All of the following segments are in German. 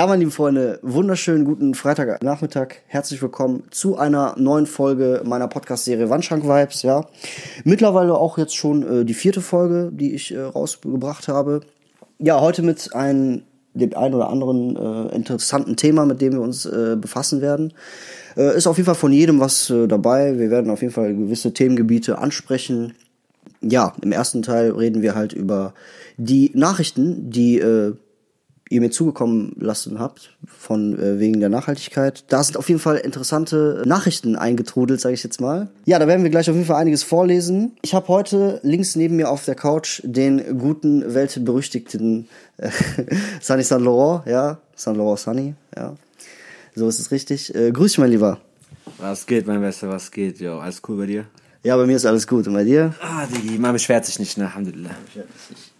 Ja, meine lieben Freunde, wunderschönen guten Freitagnachmittag. Herzlich willkommen zu einer neuen Folge meiner Podcast-Serie Wandschrank Vibes. Ja, mittlerweile auch jetzt schon äh, die vierte Folge, die ich äh, rausgebracht habe. Ja, heute mit einem dem einen oder anderen äh, interessanten Thema, mit dem wir uns äh, befassen werden. Äh, ist auf jeden Fall von jedem was äh, dabei. Wir werden auf jeden Fall gewisse Themengebiete ansprechen. Ja, im ersten Teil reden wir halt über die Nachrichten, die äh, ihr mir zugekommen lassen habt, von äh, wegen der Nachhaltigkeit. Da sind auf jeden Fall interessante Nachrichten eingetrudelt, sage ich jetzt mal. Ja, da werden wir gleich auf jeden Fall einiges vorlesen. Ich habe heute links neben mir auf der Couch den guten, weltberüchtigten äh, Sunny Saint Laurent, ja, Saint Laurent Sunny, ja. So ist es richtig. Äh, grüß dich, mein Lieber. Was geht, mein Bester, was geht, jo? Alles cool bei dir? Ja, bei mir ist alles gut. Und bei dir? Ah, Digi, man beschwert sich nicht, ne? Alhamdulillah.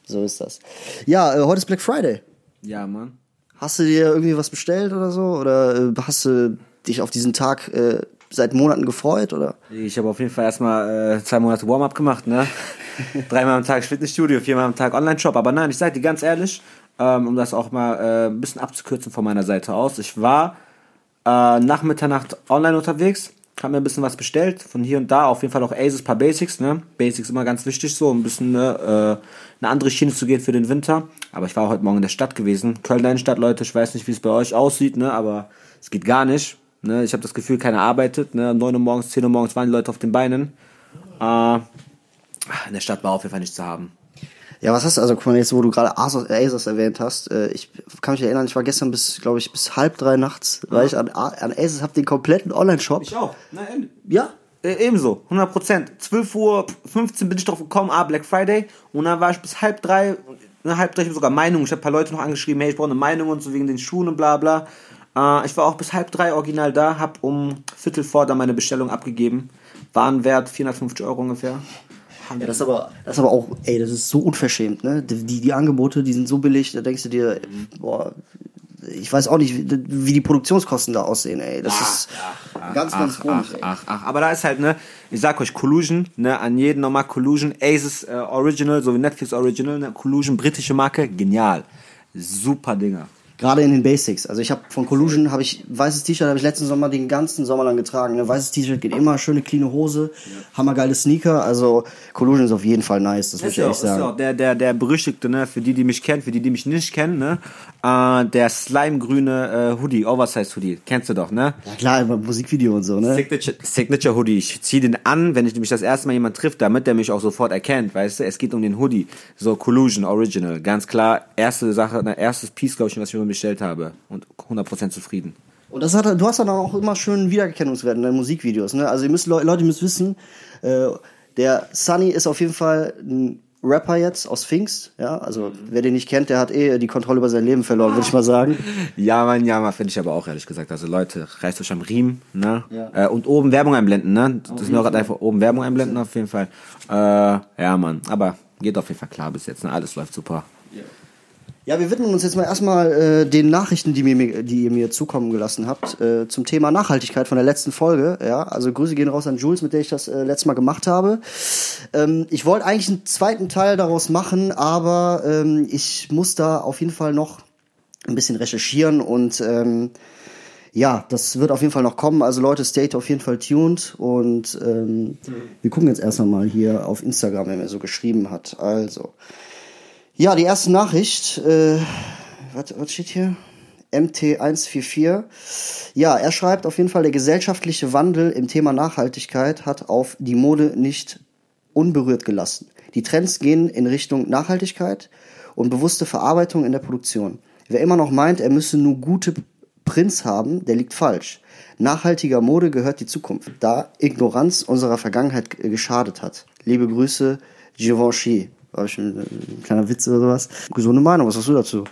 So ist das. Ja, äh, heute ist Black Friday. Ja, Mann. Hast du dir irgendwie was bestellt oder so? Oder äh, hast du dich auf diesen Tag äh, seit Monaten gefreut? Oder? Ich habe auf jeden Fall erstmal äh, zwei Monate Warm-up gemacht, ne? Dreimal am Tag Fitnessstudio, viermal am Tag Online-Shop. Aber nein, ich sage dir ganz ehrlich, ähm, um das auch mal äh, ein bisschen abzukürzen von meiner Seite aus. Ich war äh, nach Mitternacht online unterwegs, habe mir ein bisschen was bestellt, von hier und da, auf jeden Fall auch Aces, paar Basics, ne? Basics immer ganz wichtig, so ein bisschen ne, äh, eine andere Schiene zu gehen für den Winter. Aber ich war heute Morgen in der Stadt gewesen. Köln, deine Stadt, Leute, ich weiß nicht, wie es bei euch aussieht, ne? Aber es geht gar nicht. Ne? Ich habe das Gefühl, keiner arbeitet. Ne? 9 Uhr morgens, 10 Uhr morgens waren die Leute auf den Beinen. Äh, in der Stadt war auf jeden Fall nichts zu haben. Ja, was hast du, also guck mal, jetzt, wo du gerade Asos, Asos erwähnt hast, äh, ich kann mich erinnern, ich war gestern bis, glaube ich, bis halb drei nachts, weil ich an, an Asos hab den kompletten Online-Shop. Ich auch. Na, Ja, Äh, ebenso, 100 Prozent. 12 Uhr 15 bin ich drauf gekommen, ah, Black Friday. Und dann war ich bis halb drei, ne, halb drei, ich sogar Meinung. Ich habe ein paar Leute noch angeschrieben, hey, ich brauche eine Meinung und so wegen den Schuhen und bla bla. Äh, ich war auch bis halb drei original da, hab um Viertel vor dann meine Bestellung abgegeben. Warenwert 450 Euro ungefähr. Ja, das ist aber, das ist aber auch, ey, das ist so unverschämt, ne? Die, die, Angebote, die sind so billig, da denkst du dir, boah, ich weiß auch nicht, wie, die Produktionskosten da aussehen, ey. Das ist ganz, ganz ach, komisch, ach, ach, ach. Aber da ist halt, ne, ich sag euch, Collusion, ne, an jeden nochmal Collusion, Aces äh, Original, so wie Netflix Original, ne, Collusion, britische Marke, genial. Super Dinger. Gerade in den Basics. Also ich habe von Collusion habe ich weißes T-Shirt habe ich letzten Sommer den ganzen Sommer lang getragen. Ne? Weißes T-Shirt geht immer, schöne cleane Hose, hammergeile Sneaker. Also Collusion ist auf jeden Fall nice, das muss Ist ich ja, ehrlich auch, ist ja sagen. auch der, der, der berüchtigte, ne, für die, die mich kennen, für die, die mich nicht kennen, ne, äh, der slimegrüne äh, Hoodie, Oversize Hoodie, kennst du doch, ne? Ja klar, immer Musikvideo und so, ne? Signature, Signature Hoodie. Ich zieh den an, wenn ich nämlich das erste Mal jemand trifft, damit der mich auch sofort erkennt, weißt du? Es geht um den Hoodie. So Collusion Original. Ganz klar, erste Sache, ne, erstes Piece, glaube ich, was ich mir bestellt habe. Und 100% zufrieden. Und das hat, du hast dann auch immer schön Wiedererkennungswert in deinen Musikvideos. Ne? Also ihr müsst, Le- Leute müssen wissen, äh, der Sunny ist auf jeden Fall ein Rapper jetzt aus Pfingst. Ja, also wer den nicht kennt, der hat eh die Kontrolle über sein Leben verloren, würde ich mal sagen. Ja, Mann, ja, Mann, finde ich aber auch ehrlich gesagt. Also Leute, reißt euch am Riemen, ne? Ja. Äh, und oben Werbung einblenden, ne? Das ist mir gerade einfach oben Werbung einblenden auf jeden Fall. Äh, ja, Mann, aber geht auf jeden Fall klar bis jetzt, ne? Alles läuft super. Ja, wir widmen uns jetzt mal erstmal äh, den Nachrichten, die, mir, die ihr mir zukommen gelassen habt, äh, zum Thema Nachhaltigkeit von der letzten Folge. Ja, also Grüße gehen raus an Jules, mit der ich das äh, letztes Mal gemacht habe. Ähm, ich wollte eigentlich einen zweiten Teil daraus machen, aber ähm, ich muss da auf jeden Fall noch ein bisschen recherchieren und ähm, ja, das wird auf jeden Fall noch kommen. Also Leute, stay auf jeden Fall tuned und ähm, wir gucken jetzt erstmal mal hier auf Instagram, wer mir so geschrieben hat. Also, ja, die erste Nachricht, äh, was, was steht hier? MT144. Ja, er schreibt auf jeden Fall, der gesellschaftliche Wandel im Thema Nachhaltigkeit hat auf die Mode nicht unberührt gelassen. Die Trends gehen in Richtung Nachhaltigkeit und bewusste Verarbeitung in der Produktion. Wer immer noch meint, er müsse nur gute Prints haben, der liegt falsch. Nachhaltiger Mode gehört die Zukunft, da Ignoranz unserer Vergangenheit geschadet hat. Liebe Grüße, Givenchy. War ich ein, ein kleiner Witz oder sowas? Gesunde Meinung, was hast du dazu?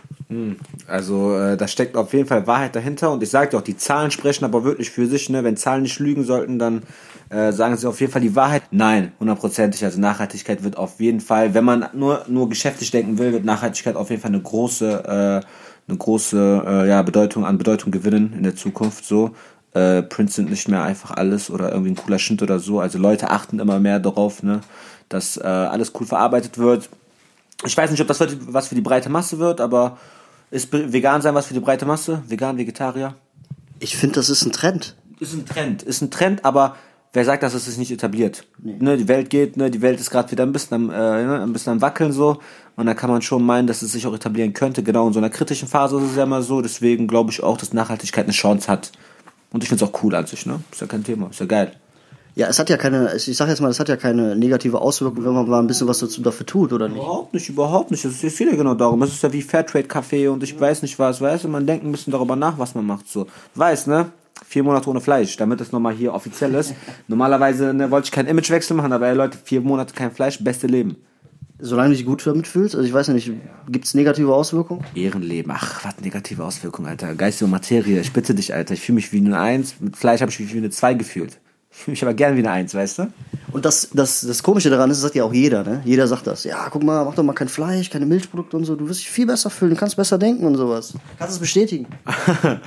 Also äh, da steckt auf jeden Fall Wahrheit dahinter und ich sage dir auch, die Zahlen sprechen aber wirklich für sich. Ne? Wenn Zahlen nicht lügen sollten, dann äh, sagen sie auf jeden Fall die Wahrheit. Nein, hundertprozentig. Also Nachhaltigkeit wird auf jeden Fall, wenn man nur nur geschäftlich denken will, wird Nachhaltigkeit auf jeden Fall eine große äh, eine große äh, ja, Bedeutung an Bedeutung gewinnen in der Zukunft. So äh, Prints sind nicht mehr einfach alles oder irgendwie ein cooler Schnitt oder so. Also Leute achten immer mehr darauf, ne, dass äh, alles cool verarbeitet wird. Ich weiß nicht, ob das was für die breite Masse wird, aber Ist vegan sein was für die breite Masse? Vegan, Vegetarier? Ich finde, das ist ein Trend. Ist ein Trend. Ist ein Trend, aber wer sagt, dass es sich nicht etabliert? Ne, die Welt geht, ne, die Welt ist gerade wieder ein bisschen am, äh, ne, ein bisschen am Wackeln so. Und da kann man schon meinen, dass es sich auch etablieren könnte. Genau in so einer kritischen Phase ist es ja immer so. Deswegen glaube ich auch, dass Nachhaltigkeit eine Chance hat. Und ich finde es auch cool an sich, ne? Ist ja kein Thema, ist ja geil. Ja, es hat ja keine, ich sag jetzt mal, es hat ja keine negative Auswirkung, wenn man mal ein bisschen was dazu dafür tut, oder nicht? Überhaupt nicht, überhaupt nicht. Es geht ja genau darum. Es ist ja wie Fairtrade-Kaffee und ich weiß nicht was, weißt du, man denkt ein bisschen darüber nach, was man macht, so. Weiß, ne? Vier Monate ohne Fleisch, damit es nochmal hier offiziell ist. Normalerweise ne, wollte ich keinen Imagewechsel machen, aber ey, Leute, vier Monate kein Fleisch, beste Leben. Solange du dich gut damit fühlst, also ich weiß ja nicht, gibt's negative Auswirkungen? Ehrenleben. Ach, was negative Auswirkungen, Alter. Geistige Materie. Ich bitte dich, Alter. Ich fühle mich wie eine Eins. Mit Fleisch habe ich mich wie eine Zwei gefühlt. Ich fühle mich aber gerne wie eine Eins, weißt du? Und das, das, das Komische daran ist, das sagt ja auch jeder, ne? Jeder sagt das. Ja, guck mal, mach doch mal kein Fleisch, keine Milchprodukte und so. Du wirst dich viel besser fühlen, du kannst besser denken und sowas. Kannst es bestätigen.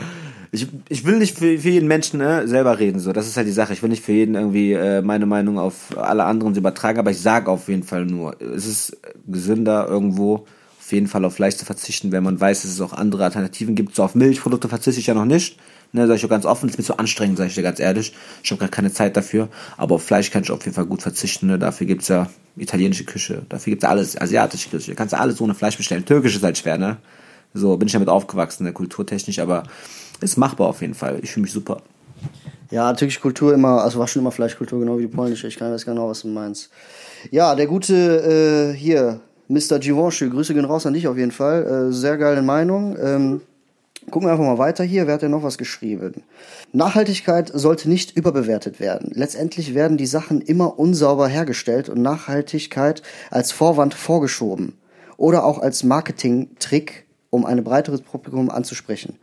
Ich, ich will nicht für, für jeden Menschen ne, selber reden, so. Das ist halt die Sache. Ich will nicht für jeden irgendwie äh, meine Meinung auf alle anderen übertragen, aber ich sage auf jeden Fall nur, es ist gesünder irgendwo auf jeden Fall auf Fleisch zu verzichten, wenn man weiß, dass es auch andere Alternativen gibt. So auf Milchprodukte verzichte ich ja noch nicht. Ne, sag ich auch ganz offen, ist mir zu anstrengend, sag ich dir ganz ehrlich. Ich habe gar keine Zeit dafür. Aber auf Fleisch kann ich auf jeden Fall gut verzichten. Ne? Dafür gibt's ja italienische Küche, dafür gibt's ja alles, asiatische Küche. Kannst du alles ohne Fleisch bestellen. Türkisch ist halt schwer, ne? So bin ich damit aufgewachsen, ne, kulturtechnisch, aber ist machbar auf jeden Fall. Ich fühle mich super. Ja, türkische Kultur immer, also war schon immer Fleischkultur, genau wie die polnische. Ich weiß genau, was du meinst. Ja, der gute äh, hier, Mr. Givenchy, Grüße gehen raus an dich auf jeden Fall. Äh, sehr geile Meinung. Ähm, gucken wir einfach mal weiter hier. Wer hat denn noch was geschrieben? Nachhaltigkeit sollte nicht überbewertet werden. Letztendlich werden die Sachen immer unsauber hergestellt und Nachhaltigkeit als Vorwand vorgeschoben. Oder auch als Marketing-Trick, um ein breiteres Publikum anzusprechen.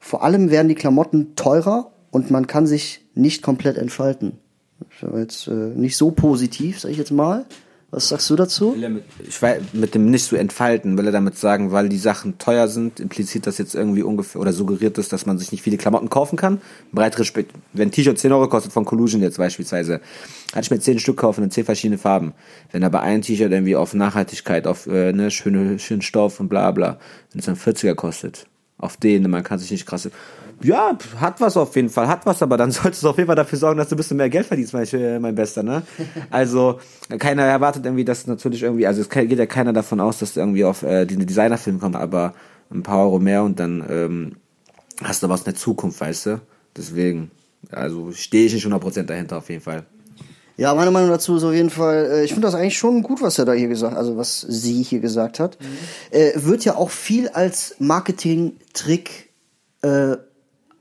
Vor allem werden die Klamotten teurer und man kann sich nicht komplett entfalten. Das war jetzt äh, nicht so positiv, sag ich jetzt mal. Was sagst du dazu? Ich weiß, mit dem nicht so entfalten, will er damit sagen, weil die Sachen teuer sind, impliziert das jetzt irgendwie ungefähr oder suggeriert das, dass man sich nicht viele Klamotten kaufen kann. Breitere Spe wenn ein T-Shirt 10 Euro kostet von Collusion jetzt beispielsweise, kann ich mir 10 Stück kaufen in 10 verschiedene Farben. Wenn aber ein T-Shirt irgendwie auf Nachhaltigkeit, auf äh, ne, schöne, schönen Stoff und bla bla, wenn es dann 40er kostet, auf den, man kann sich nicht krass ja, hat was auf jeden Fall, hat was, aber dann solltest du auf jeden Fall dafür sorgen, dass du ein bisschen mehr Geld verdienst, mein, mein Bester, ne? Also, keiner erwartet irgendwie, dass natürlich irgendwie, also es geht ja keiner davon aus, dass du irgendwie auf äh, den Designerfilm kommt, aber ein paar Euro mehr und dann ähm, hast du was in der Zukunft, weißt du? Deswegen, also stehe ich nicht 100% dahinter auf jeden Fall. Ja, meine Meinung dazu ist auf jeden Fall, äh, ich finde das eigentlich schon gut, was er da hier gesagt, also was sie hier gesagt hat. Mhm. Äh, wird ja auch viel als Marketing-Trick äh,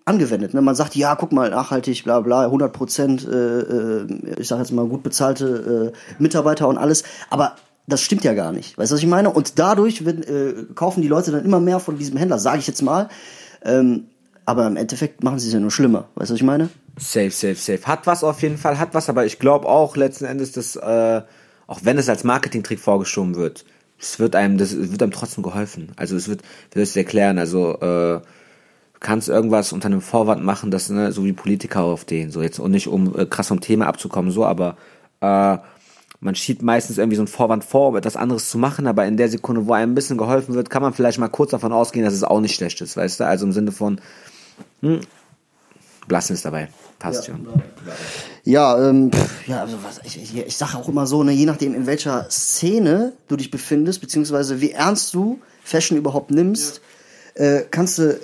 angewendet. Ne? Man sagt, ja, guck mal, nachhaltig, bla bla, 100 Prozent, äh, äh, ich sag jetzt mal gut bezahlte äh, Mitarbeiter und alles, aber das stimmt ja gar nicht. Weißt du, was ich meine? Und dadurch äh, kaufen die Leute dann immer mehr von diesem Händler, sage ich jetzt mal. Ähm, aber im Endeffekt machen sie es ja nur schlimmer. Weißt du, was ich meine? Safe, safe, safe. Hat was auf jeden Fall, hat was, aber ich glaube auch letzten Endes, dass, äh, auch wenn es als Marketingtrick vorgeschoben wird, es wird einem, das wird einem trotzdem geholfen. Also es wird, wie soll ich es erklären, also äh, kannst irgendwas unter einem Vorwand machen, das ne, so wie Politiker auf den, so jetzt und nicht um äh, krass vom Thema abzukommen, so, aber äh, man schiebt meistens irgendwie so einen Vorwand vor, um etwas anderes zu machen, aber in der Sekunde, wo einem ein bisschen geholfen wird, kann man vielleicht mal kurz davon ausgehen, dass es auch nicht schlecht ist, weißt du? Also im Sinne von, hm, Blassen ist dabei. Passt ja, schon. Ja, ähm, pff, ja, also was, ich, ich, ich sage auch immer so, ne, je nachdem, in welcher Szene du dich befindest, beziehungsweise wie ernst du Fashion überhaupt nimmst, äh, kannst du,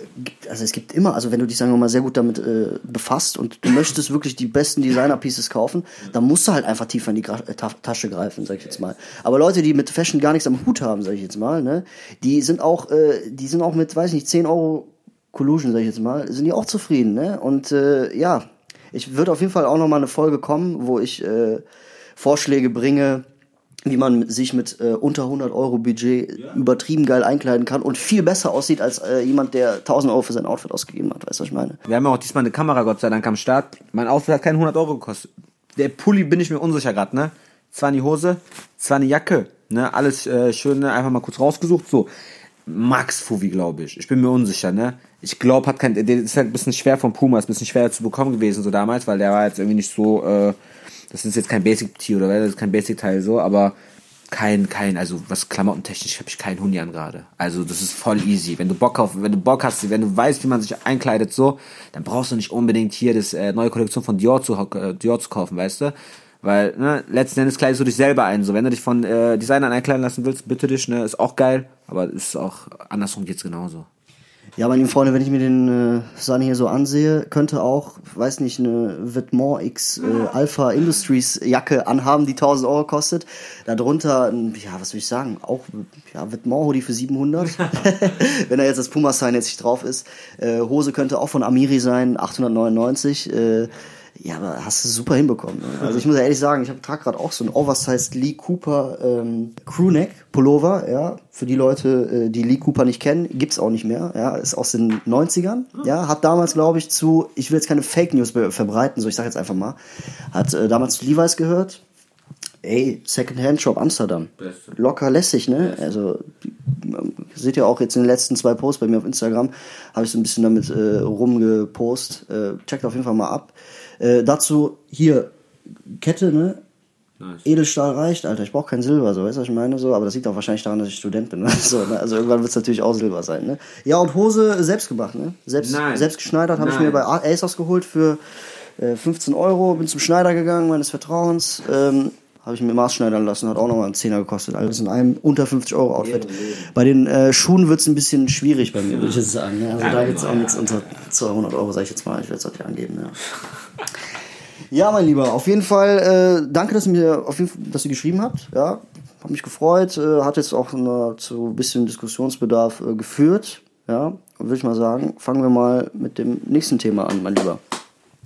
also es gibt immer, also wenn du dich, sagen wir mal, sehr gut damit äh, befasst und du möchtest wirklich die besten Designer-Pieces kaufen, dann musst du halt einfach tiefer in die Gra äh, Tasche greifen, sag ich jetzt mal. Aber Leute, die mit Fashion gar nichts am Hut haben, sag ich jetzt mal, ne, die sind auch, äh, die sind auch mit, weiß ich nicht, 10 Euro Collusion, sag ich jetzt mal, sind die auch zufrieden, ne? Und äh, ja, ich würde auf jeden Fall auch noch mal eine Folge kommen, wo ich äh, Vorschläge bringe, wie man sich mit äh, unter 100 Euro Budget ja. übertrieben geil einkleiden kann und viel besser aussieht als äh, jemand, der 1000 Euro für sein Outfit ausgegeben hat. Weißt du, was ich meine? Wir haben ja auch diesmal eine Kamera, Gott sei Dank, am Start. Mein Outfit hat keine 100 Euro gekostet. Der Pulli bin ich mir unsicher gerade, ne? Zwar eine Hose, zwar eine Jacke, ne? Alles äh, schön, ne? einfach mal kurz rausgesucht. So, Max Fuvi, glaube ich. Ich bin mir unsicher, ne? Ich glaube, hat kein, der ist halt ein bisschen schwer vom Puma, ist ein bisschen schwer zu bekommen gewesen so damals, weil der war jetzt irgendwie nicht so, äh, das ist jetzt kein Basic-Tier oder das ist kein Basic-Teil so, aber kein, kein, also was klamottentechnisch habe ich keinen Huni an gerade. Also das ist voll easy. Wenn du Bock auf, wenn du Bock hast, wenn du weißt, wie man sich einkleidet so, dann brauchst du nicht unbedingt hier das äh, neue Kollektion von Dior zu, äh, Dior zu kaufen, weißt du? Weil, ne, letzten Endes kleidest du dich selber ein. So, wenn du dich von äh, Designern einkleiden lassen willst, bitte dich, ne, ist auch geil, aber ist auch andersrum geht's genauso. Ja, meine lieben Freunde, wenn ich mir den äh, Sani hier so ansehe, könnte auch, weiß nicht, eine Vetements X äh, Alpha Industries Jacke anhaben, die 1000 Euro kostet. Darunter, ja, was will ich sagen, auch ja, Vetements Hoodie für 700. wenn da jetzt das Puma Sign jetzt nicht drauf ist. Äh, Hose könnte auch von Amiri sein, 899. Äh, ja, aber hast du super hinbekommen. Ne? Also ich muss ja ehrlich sagen, ich trage gerade auch so ein Oversized Lee Cooper ähm, Crewneck Pullover, ja. Für die Leute, äh, die Lee Cooper nicht kennen, gibt's auch nicht mehr, ja. Ist aus den 90ern, ja. Hat damals, glaube ich, zu, ich will jetzt keine Fake News verbreiten, so ich sag jetzt einfach mal, hat äh, damals zu Levi's gehört. Ey, Secondhand Shop Amsterdam. Beste. Locker lässig, ne? Beste. Also, seht ihr auch jetzt in den letzten zwei Posts bei mir auf Instagram, habe ich so ein bisschen damit äh, rumgepost. Äh, checkt auf jeden Fall mal ab. Äh, dazu hier Kette, ne? Nice. Edelstahl reicht, Alter. Ich brauche kein Silber, so weißt du, was ich meine? So, aber das liegt auch wahrscheinlich daran, dass ich Student bin. so, ne? Also irgendwann wird es natürlich auch Silber sein, ne? Ja, und Hose selbst gemacht, ne? Selbst, Nein. selbst geschneidert habe ich mir bei ASOS geholt für äh, 15 Euro. Bin zum Schneider gegangen, meines Vertrauens. Ähm, habe ich mir maßschneidern lassen, hat auch nochmal einen Zehner gekostet. Alles in einem unter 50 Euro Outfit. Bei den äh, Schuhen wird's ein bisschen schwierig bei mir, würde ich jetzt sagen. Ne? Also da gibt's auch nichts unter 200 Euro, sage ich jetzt mal. Ich werde es euch angeben. Ja. Ja, mein Lieber, auf jeden Fall äh, danke, dass, mir, auf jeden Fall, dass ihr geschrieben habt. Ja, habe mich gefreut. Äh, hat jetzt auch eine, zu ein bisschen Diskussionsbedarf äh, geführt. Ja, würde ich mal sagen, fangen wir mal mit dem nächsten Thema an, mein Lieber.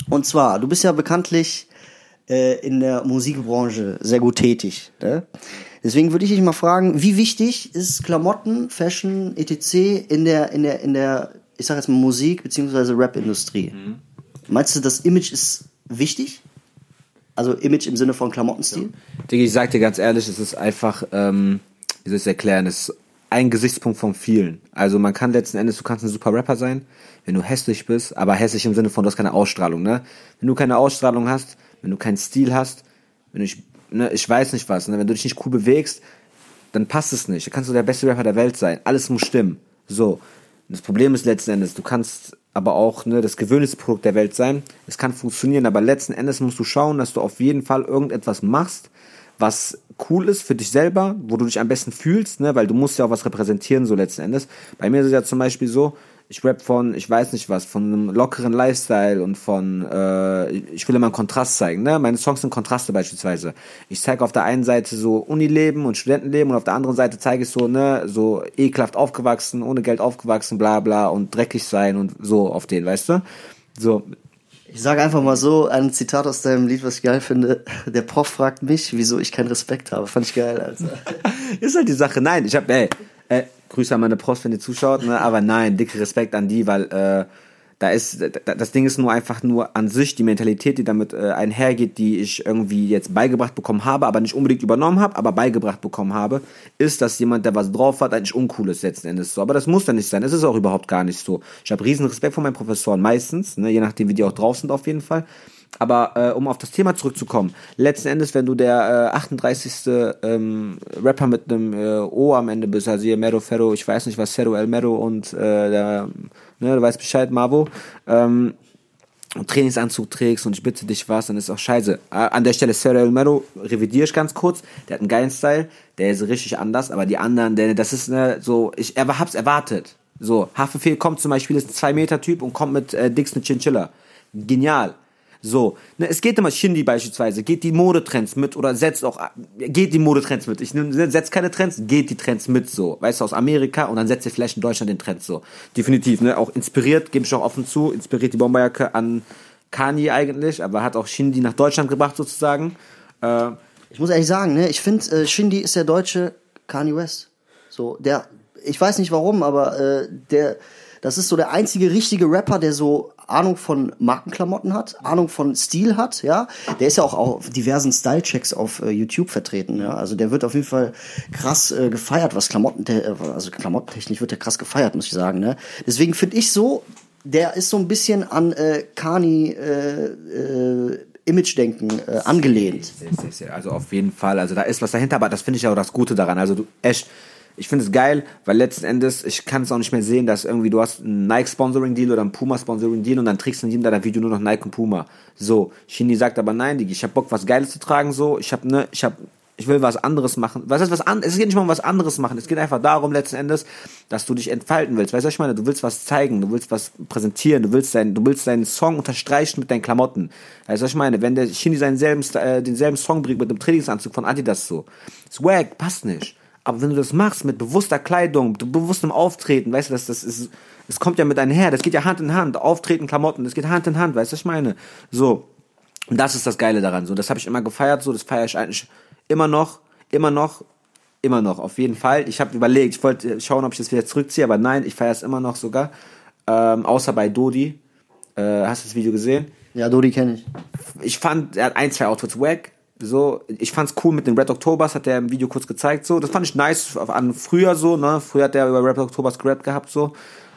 Und zwar, du bist ja bekanntlich äh, in der Musikbranche sehr gut tätig. Ne? Deswegen würde ich dich mal fragen, wie wichtig ist Klamotten, Fashion, etc. in der, in der, in der, ich sag jetzt mal Musik bzw. Rap-Industrie? Mhm. Meinst du, das Image ist wichtig? Also Image im Sinne von Klamottenstil? Ja. Digga, ich sag dir ganz ehrlich, es ist einfach, ähm, wie soll ich es erklären, es ist ein Gesichtspunkt von vielen. Also man kann letzten Endes, du kannst ein super Rapper sein, wenn du hässlich bist, aber hässlich im Sinne von, du hast keine Ausstrahlung, ne? Wenn du keine Ausstrahlung hast, wenn du keinen Stil hast, wenn du nicht, ne, ich weiß nicht was, ne? wenn du dich nicht cool bewegst, dann passt es nicht. Dann kannst du der beste Rapper der Welt sein. Alles muss stimmen. So. Das Problem ist letzten Endes, du kannst aber auch ne, das gewöhnlichste Produkt der Welt sein. Es kann funktionieren, aber letzten Endes musst du schauen, dass du auf jeden Fall irgendetwas machst, was cool ist für dich selber, wo du dich am besten fühlst, ne, weil du musst ja auch was repräsentieren, so letzten Endes. Bei mir ist es ja zum Beispiel so, ich rap von, ich weiß nicht was, von einem lockeren Lifestyle und von, äh, ich will immer einen Kontrast zeigen, ne? Meine Songs sind Kontraste beispielsweise. Ich zeige auf der einen Seite so Unileben und Studentenleben und auf der anderen Seite zeige ich so, ne, so ekelhaft aufgewachsen, ohne Geld aufgewachsen, bla bla und dreckig sein und so auf den, weißt du? So. Ich sage einfach mal so, ein Zitat aus deinem Lied, was ich geil finde. Der Prof fragt mich, wieso ich keinen Respekt habe. Fand ich geil, Alter. ist halt die Sache. Nein, ich hab, ey, äh, Grüße an meine Prost, wenn ihr zuschaut, ne? aber nein, dicke Respekt an die, weil äh, da ist das Ding ist nur einfach nur an sich die Mentalität, die damit äh, einhergeht, die ich irgendwie jetzt beigebracht bekommen habe, aber nicht unbedingt übernommen habe, aber beigebracht bekommen habe, ist, dass jemand, der was drauf hat, eigentlich uncool ist letzten Endes so. Aber das muss dann nicht sein. Es ist auch überhaupt gar nicht so. Ich habe riesen Respekt vor meinen Professoren meistens, ne? je nachdem, wie die auch drauf sind auf jeden Fall. Aber äh, um auf das Thema zurückzukommen, letzten Endes, wenn du der äh, 38. Ähm, Rapper mit einem äh, O am Ende bist, also hier Mero Ferro, ich weiß nicht was, Cero El Mero und äh, der, ne, du weißt Bescheid, Mavo, ähm, und Trainingsanzug trägst und ich bitte dich was, dann ist auch scheiße. An der Stelle Cero El Mero revidiere ich ganz kurz, der hat einen geilen Style, der ist richtig anders, aber die anderen, der, das ist ne, so, ich hab's erwartet. So, Haftbefehl kommt zum Beispiel, ist ein 2-Meter-Typ und kommt mit äh, Dix eine Chinchilla. Genial. So, ne, es geht immer Shindy beispielsweise, geht die Modetrends mit oder setzt auch, geht die Modetrends mit. Ich ne, setz keine Trends, geht die Trends mit so. Weißt du, aus Amerika und dann setzt ihr vielleicht in Deutschland den Trends so. Definitiv, ne, auch inspiriert, gebe ich auch offen zu, inspiriert die Bomberjacke an Kanye eigentlich, aber hat auch Shindy nach Deutschland gebracht sozusagen. Äh, ich muss ehrlich sagen, ne, ich finde, äh, Shindy ist der deutsche Kanye West. So, der, ich weiß nicht warum, aber äh, der, das ist so der einzige richtige Rapper, der so Ahnung von Markenklamotten hat, Ahnung von Stil hat, ja. Der ist ja auch auf diversen Style-Checks auf äh, YouTube vertreten, ja. Also der wird auf jeden Fall krass äh, gefeiert, was Klamotten, äh, also Klamottentechnisch wird der krass gefeiert, muss ich sagen, ne. Deswegen finde ich so, der ist so ein bisschen an äh, Kani äh, äh, Image-Denken äh, angelehnt. Also auf jeden Fall. Also da ist was dahinter, aber das finde ich auch das Gute daran. Also du, echt, ich finde es geil, weil letzten Endes, ich kann es auch nicht mehr sehen, dass irgendwie du hast einen Nike-Sponsoring-Deal oder einen Puma-Sponsoring-Deal und dann trägst du in jedem deiner Video nur noch Nike und Puma. So, Shindy sagt aber nein, Digi, ich hab Bock, was Geiles zu tragen, so, ich hab, ne, ich hab, ich will was anderes machen. Was heißt was an, es geht nicht mal um was anderes machen. Es geht einfach darum, letzten Endes, dass du dich entfalten willst. Weißt du, was ich meine? Du willst was zeigen, du willst was präsentieren, du willst deinen, du willst deinen Song unterstreichen mit deinen Klamotten. Weißt du, was ich meine? Wenn der Shindy seinen selben, äh, denselben Song bringt mit einem Trainingsanzug von Adidas so. Swag, passt nicht. Aber wenn du das machst mit bewusster Kleidung, mit bewusstem Auftreten, weißt du, das, das ist, es kommt ja mit einher, das geht ja Hand in Hand. Auftreten, Klamotten, das geht Hand in Hand, weißt du, was ich meine? So. Und das ist das Geile daran. So, das habe ich immer gefeiert, so, das feiere ich eigentlich immer noch, immer noch, immer noch, auf jeden Fall. Ich habe überlegt, ich wollte schauen, ob ich das wieder zurückziehe, aber nein, ich feiere es immer noch sogar. Ähm, außer bei Dodi. Äh, hast du das Video gesehen? Ja, Dodi kenne ich. Ich fand, er hat ein, zwei Outfits wack. So, ich fand's cool mit den Red Octobers, hat er im Video kurz gezeigt, so. Das fand ich nice an früher so, ne. Früher hat er über Red Octobers gerappt gehabt, so.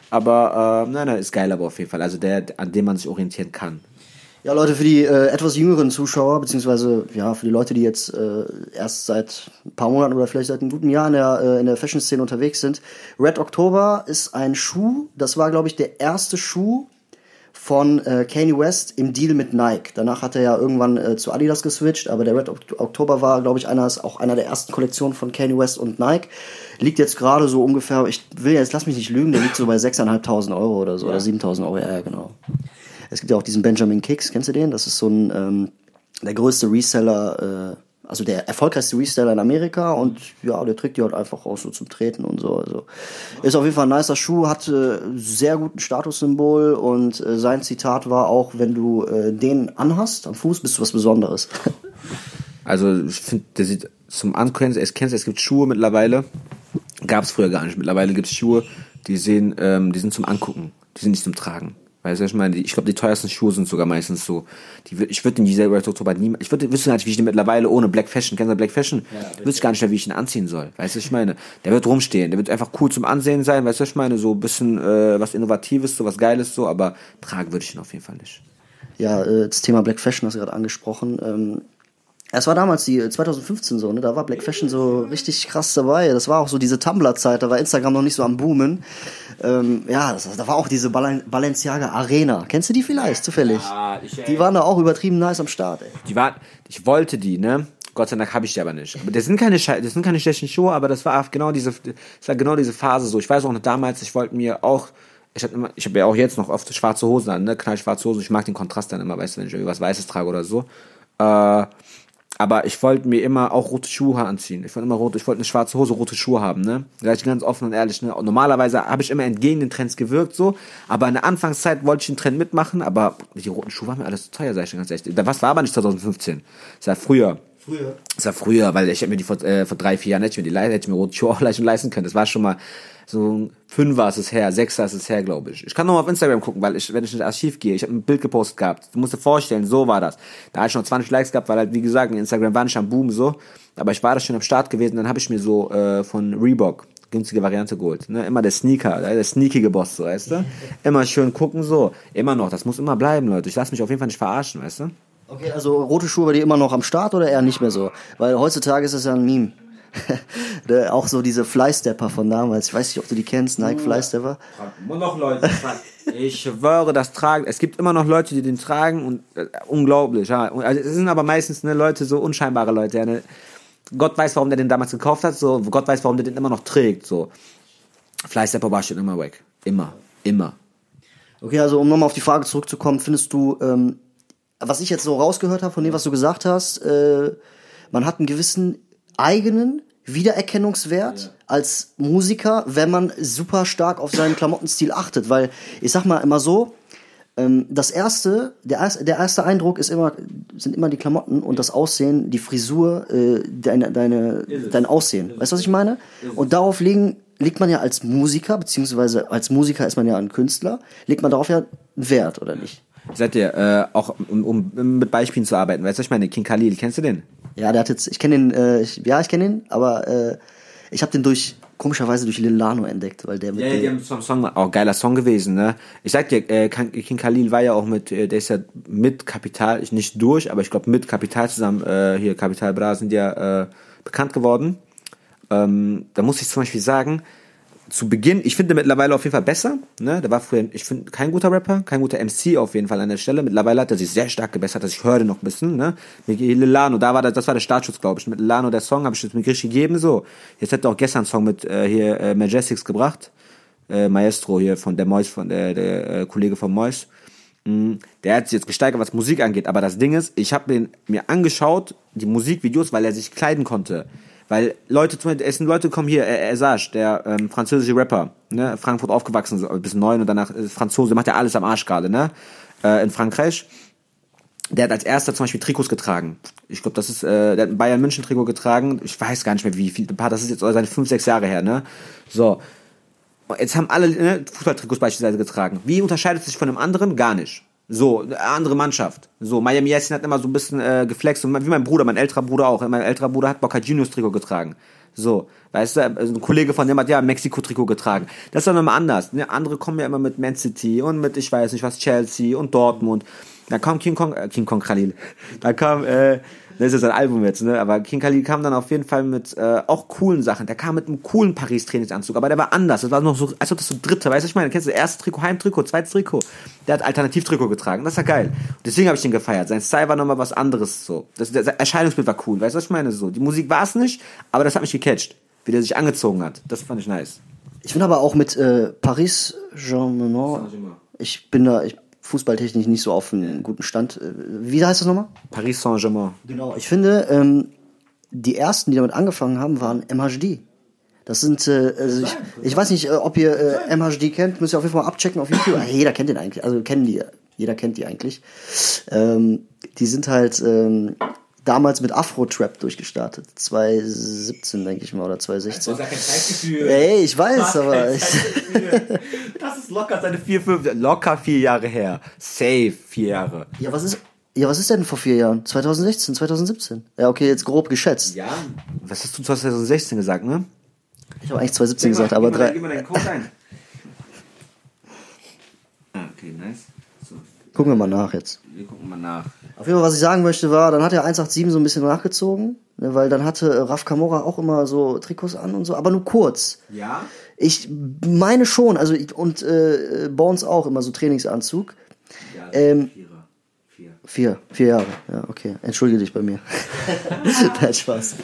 Aber, äh, nein, nein, ist geil aber auf jeden Fall. Also der, an dem man sich orientieren kann. Ja, Leute, für die äh, etwas jüngeren Zuschauer, beziehungsweise ja, für die Leute, die jetzt äh, erst seit ein paar Monaten oder vielleicht seit einem guten Jahr in der, äh, in der Fashion-Szene unterwegs sind. Red October ist ein Schuh, das war, glaube ich, der erste Schuh von äh, Kanye West im Deal mit Nike. Danach hat er ja irgendwann äh, zu Adidas geswitcht, aber der Red October war, glaube ich, einer, ist auch einer der ersten Kollektionen von Kanye West und Nike. Liegt jetzt gerade so ungefähr, ich will jetzt, lass mich nicht lügen, der liegt so bei 6.500 Euro oder so, ja. oder 7.000 Euro, ja, genau. Es gibt ja auch diesen Benjamin Kicks, kennst du den? Das ist so ein, ähm, der größte Reseller, äh, also der erfolgreichste Reseller in Amerika und ja, der trägt die halt einfach auch so zum Treten und so. Also ist auf jeden Fall ein nicer Schuh, hat äh, sehr guten Statussymbol und äh, sein Zitat war auch, wenn du äh, den anhast am Fuß, bist du was Besonderes. Also ich finde, der sieht zum Ankennen, es kennst es gibt Schuhe mittlerweile, gab es früher gar nicht. Mittlerweile gibt es Schuhe, die sehen, ähm, die sind zum Angucken, die sind nicht zum Tragen. Weißt du, ich meine, ich glaube, die teuersten Schuhe sind sogar meistens so. Die, ich würde in dieser Red Oktober nie, ich würde, wüsste gar nicht, wie ich den mittlerweile ohne Black Fashion, kennst du Black Fashion? Ja, wüsste gar nicht mehr, wie ich ihn anziehen soll. Weißt du, ich meine, der wird rumstehen, der wird einfach cool zum Ansehen sein, weißt du, ich meine, so ein bisschen, äh, was Innovatives, so was Geiles, so, aber tragen würde ich ihn auf jeden Fall nicht. Ja, äh, das Thema Black Fashion hast du gerade angesprochen. Ähm, es war damals die 2015 so, ne? Da war Black Fashion so richtig krass dabei. Das war auch so diese Tumblr-Zeit, da war Instagram noch nicht so am Boomen. Ähm, ja, das, da war auch diese Bal Balenciaga Arena. Kennst du die vielleicht zufällig? Ja, ich, ey. Die waren da auch übertrieben nice am Start, ey. Die waren, ich wollte die, ne? Gott sei Dank habe ich die aber nicht. Aber das sind keine das sind keine schlechten Schuhe, aber das war genau diese das war genau diese Phase so. Ich weiß auch noch damals, ich wollte mir auch ich habe ich habe ja auch jetzt noch oft schwarze Hosen an, ne? Knallschwarze Hosen. Ich mag den Kontrast dann immer, weißt du, wenn ich irgendwas weißes trage oder so. Äh aber ich wollte mir immer auch rote Schuhe anziehen. Ich wollte immer rote, ich wollte eine schwarze Hose, rote Schuhe haben, ne? Da ich ganz offen und ehrlich, ne? Und normalerweise habe ich immer entgegen den Trends gewirkt, so. Aber in der Anfangszeit wollte ich den Trend mitmachen, aber die roten Schuhe waren mir alles zu teuer, sag ich ganz ehrlich. Was war aber nicht 2015? Das war früher. Früher. Das war früher, weil ich hätte mir die vor, äh, vor drei, vier Jahren hätte ich mir die hätte ich mir rote Schuhe auch leisten können. Das war schon mal so ein Fünfer ist es her, Sechser ist es her, glaube ich. Ich kann noch mal auf Instagram gucken, weil ich, wenn ich ins Archiv gehe, ich habe ein Bild gepostet gehabt. Du musst dir vorstellen, so war das. Da hatte ich noch 20 Likes gehabt, weil halt, wie gesagt, Instagram war nicht am Boom so. Aber ich war da schon am Start gewesen, dann habe ich mir so äh, von Reebok günstige Variante geholt. Ne? Immer der Sneaker, der sneakige Boss, so, weißt du? Immer schön gucken, so. Immer noch, das muss immer bleiben, Leute. Ich lasse mich auf jeden Fall nicht verarschen, weißt du? Okay, also rote Schuhe bei dir immer noch am Start oder eher nicht mehr so? Weil heutzutage ist es ja ein Meme. auch so diese Flystepper von damals. Ich weiß nicht, ob du die kennst, Nike Flystepper. Immer noch Leute. Ich schwöre, das tragen. Es gibt immer noch Leute, die den tragen und äh, unglaublich. Ja. Also, es sind aber meistens ne, Leute, so unscheinbare Leute. Ja, ne. Gott weiß, warum der den damals gekauft hat. So, Gott weiß, warum der den immer noch trägt. So. Flystepper war schon immer weg. Immer. Immer. Okay, also um nochmal auf die Frage zurückzukommen, findest du, ähm, was ich jetzt so rausgehört habe von dem, was du gesagt hast, äh, man hat einen gewissen eigenen Wiedererkennungswert ja. als Musiker, wenn man super stark auf seinen Klamottenstil achtet. Weil ich sag mal immer so, ähm, das erste, der erste, der erste Eindruck ist immer, sind immer die Klamotten und das Aussehen, die Frisur, äh, deine, deine, dein Aussehen. Weißt du, was ich meine? Und darauf legen, legt man ja als Musiker, beziehungsweise als Musiker ist man ja ein Künstler, legt man darauf ja Wert, oder nicht? Seid ihr, äh, auch um, um mit Beispielen zu arbeiten, weißt du, was ich meine, King Khalil, kennst du den? Ja, der hat jetzt, ich kenne den, äh, ich, ja, ich kenne ihn, aber äh, ich habe den durch komischerweise durch Lil Lano entdeckt, weil der mit Ja, ja, dem- die haben so einen Song, auch geiler Song gewesen, ne? Ich sag dir, äh, King Khalil war ja auch mit, äh, der ist ja mit Kapital, ich nicht durch, aber ich glaube mit Kapital zusammen, äh, hier Kapital Bra sind ja äh, bekannt geworden. Ähm, da muss ich zum Beispiel sagen, zu Beginn, ich finde mittlerweile auf jeden Fall besser, ne? Der war früher, ich finde, kein guter Rapper, kein guter MC auf jeden Fall an der Stelle. Mittlerweile hat er sich sehr stark gebessert, dass ich höre noch ein bisschen, ne? Mit Lilano, da war das, das war der Startschuss, glaube ich. Mit Lilano, der Song, habe ich das mit richtig gegeben, so. Jetzt hat er auch gestern einen Song mit äh, hier äh, Majestics gebracht. Äh, Maestro hier von der Mois, von der, der äh, Kollege von Mois. Mm, Der hat sich jetzt gesteigert, was Musik angeht. Aber das Ding ist, ich habe mir angeschaut, die Musikvideos, weil er sich kleiden konnte. Weil Leute, zum Beispiel, es sind Leute kommen hier, äh, Sage, der ähm, französische Rapper, ne, Frankfurt aufgewachsen, bis neun und danach äh, Franzose, macht ja alles am Arsch gerade, ne, äh, in Frankreich. Der hat als erster zum Beispiel Trikots getragen. Ich glaube, das ist, äh, der hat ein Bayern München Trikot getragen. Ich weiß gar nicht mehr, wie viel, ein paar, das ist jetzt seine fünf, sechs Jahre her, ne. So. Jetzt haben alle ne, Fußballtrikots beispielsweise getragen. Wie unterscheidet es sich von einem anderen? Gar nicht. So, andere Mannschaft. So, Miami Yassin hat immer so ein bisschen äh, geflext. Und wie mein Bruder, mein älterer Bruder auch. Mein älterer Bruder hat Boca Juniors Trikot getragen. So, weißt du, also ein Kollege von dem hat ja Mexiko-Trikot getragen. Das ist dann immer anders. Ne? Andere kommen ja immer mit Man City und mit, ich weiß nicht was, Chelsea und Dortmund. Da kam King Kong, äh, King Kong Khalil. Da kam, äh, das ist ja sein Album jetzt, ne? Aber King Khalil kam dann auf jeden Fall mit äh, auch coolen Sachen. Der kam mit einem coolen Paris-Trainingsanzug, aber der war anders. Das war noch so, als ob das so dritte, weißt du, ich meine, kennst du, erstes Trikot, Heimtrikot, zweites Trikot. Der hat Alternativtrikot getragen. Das war geil. Und deswegen habe ich den gefeiert. Sein Style war nochmal was anderes so. Das, das Erscheinungsbild war cool, weißt du, was ich meine? So, die Musik war es nicht, aber das hat mich gecatcht. Wie der sich angezogen hat. Das fand ich nice. Ich bin aber auch mit äh, Paris Jean-Menor. Ich bin da ich, fußballtechnisch nicht so auf einem guten Stand. Äh, Wie heißt das nochmal? Paris Saint-Germain. Genau. Ich finde, ähm, die ersten, die damit angefangen haben, waren MHD. Das sind, äh, also ich, ich weiß nicht, äh, ob ihr äh, MHD kennt, müsst ihr auf jeden Fall mal abchecken auf YouTube. Ah, Jeder kennt den eigentlich, also kennen die, jeder kennt die eigentlich. Ähm, die sind halt ähm, damals mit Afro-Trap durchgestartet. 2017, denke ich mal, oder 2016. kein Zeitgefühl. Ey, ich weiß, aber ich, Das ist locker seine vier, fünf, locker vier Jahre her. Safe vier Jahre. Ja, was ist. Ja, was ist denn vor vier Jahren? 2016, 2017? Ja, okay, jetzt grob geschätzt. Ja. Was hast du 2016 gesagt, ne? Ich habe eigentlich 2017 gesagt, aber drei. Gib mal deinen Code ein. ah, okay, nice. So, Gucken wir mal nach jetzt. wir gucken mal nach. Auf jeden Fall, was ich sagen möchte, war, dann hat er 187 so ein bisschen nachgezogen, ne, weil dann hatte äh, Raf Kamora auch immer so Trikots an und so, aber nur kurz. Ja? Ich meine schon, also ich, und äh, Bones auch immer so Trainingsanzug. Ja, Ähm, Vierer. Vier. Vier, vier Jahre, ja, okay. Entschuldige dich bei mir. Nein, Spaß.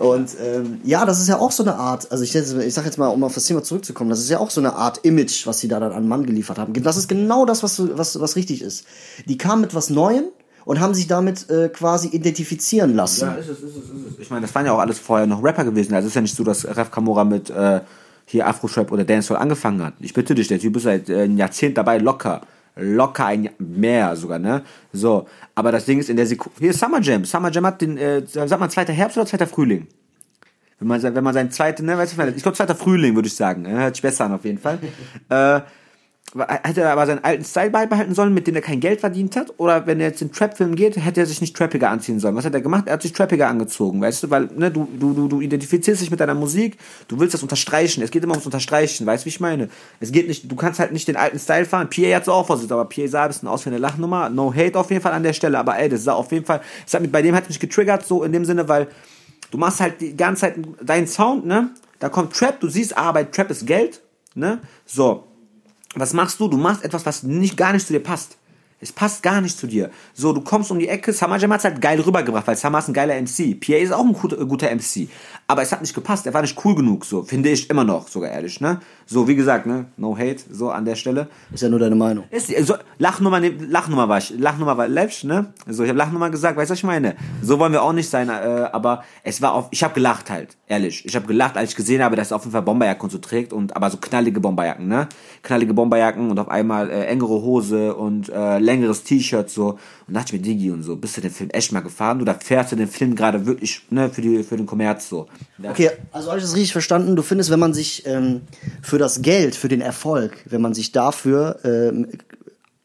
Und ähm, ja, das ist ja auch so eine Art, also ich, ich sag jetzt mal, um auf das Thema zurückzukommen, das ist ja auch so eine Art Image, was sie da dann an Mann geliefert haben. Das ist genau das, was, was, was richtig ist. Die kamen mit was Neuem und haben sich damit äh, quasi identifizieren lassen. Ja, ist es, ist es, ist es. Ich meine, das waren ja auch alles vorher noch Rapper gewesen. Also es ist ja nicht so, dass Raf Kamora mit äh, hier Afro-Trap oder Dancehall angefangen hat. Ich bitte dich, der Typ ist seit äh, ein Jahrzehnt dabei, locker. Locker ein Jahr, mehr sogar, ne? So. Aber das Ding ist in der Sekunde. Hier ist Summer Jam. Summer Jam hat den, äh, sagt man zweiter Herbst oder zweiter Frühling? Wenn man, wenn man seinen zweiten, ne, weißt du, ich glaube zweiter Frühling, würde ich sagen. Ne? Hört sich besser an auf jeden Fall. äh, hätte er aber seinen alten Style beibehalten sollen, mit dem er kein Geld verdient hat? Oder wenn er jetzt in Trap-Film geht, hätte er sich nicht trappiger anziehen sollen? Was hat er gemacht? Er hat sich trappiger angezogen, weißt du? Weil, ne, du, du, du, identifizierst dich mit deiner Musik, du willst das unterstreichen. Es geht immer ums Unterstreichen, weißt du, wie ich meine? Es geht nicht, du kannst halt nicht den alten Style fahren. Pierre hat es auch versucht, aber Pierre sah ein bisschen aus wie eine Lachnummer. No hate auf jeden Fall an der Stelle, aber ey, das sah auf jeden Fall, das hat mich, bei dem hat mich getriggert, so in dem Sinne, weil du machst halt die ganze Zeit deinen Sound, ne? Da kommt Trap, du siehst, bei Trap ist Geld, ne? So. Was machst du? Du machst etwas, was nicht, gar nicht zu dir passt. Es passt gar nicht zu dir. So, du kommst um die Ecke, Summer Jam hat's halt geil rübergebracht, weil Summer ist ein geiler MC. Pierre ist auch ein guter, guter MC. Aber es hat nicht gepasst, er war nicht cool genug, so, finde ich immer noch, sogar ehrlich, ne? So, wie gesagt, ne? No hate, so an der Stelle. Ist ja nur deine Meinung. Ist, so, Lachnummer, Lachnummer war ich, Lachnummer war läppisch, ne? So, ich habe Lachnummer gesagt, weißt du, was ich meine? So wollen wir auch nicht sein, äh, aber es war auf, ich habe gelacht halt, ehrlich. Ich habe gelacht, als ich gesehen habe, dass er auf jeden Fall Bomberjacken und so trägt und, aber so knallige Bomberjacken, ne? Knallige Bomberjacken und auf einmal äh, engere Hose und äh, längeres T-Shirt so. Und dachte ich mir, Digi und so, bist du den Film echt mal gefahren oder fährst du den Film gerade wirklich, ne, für die, für den Kommerz so? Ja. Okay, also habe ich das richtig verstanden? Du findest, wenn man sich ähm, für das Geld, für den Erfolg, wenn man sich dafür ähm,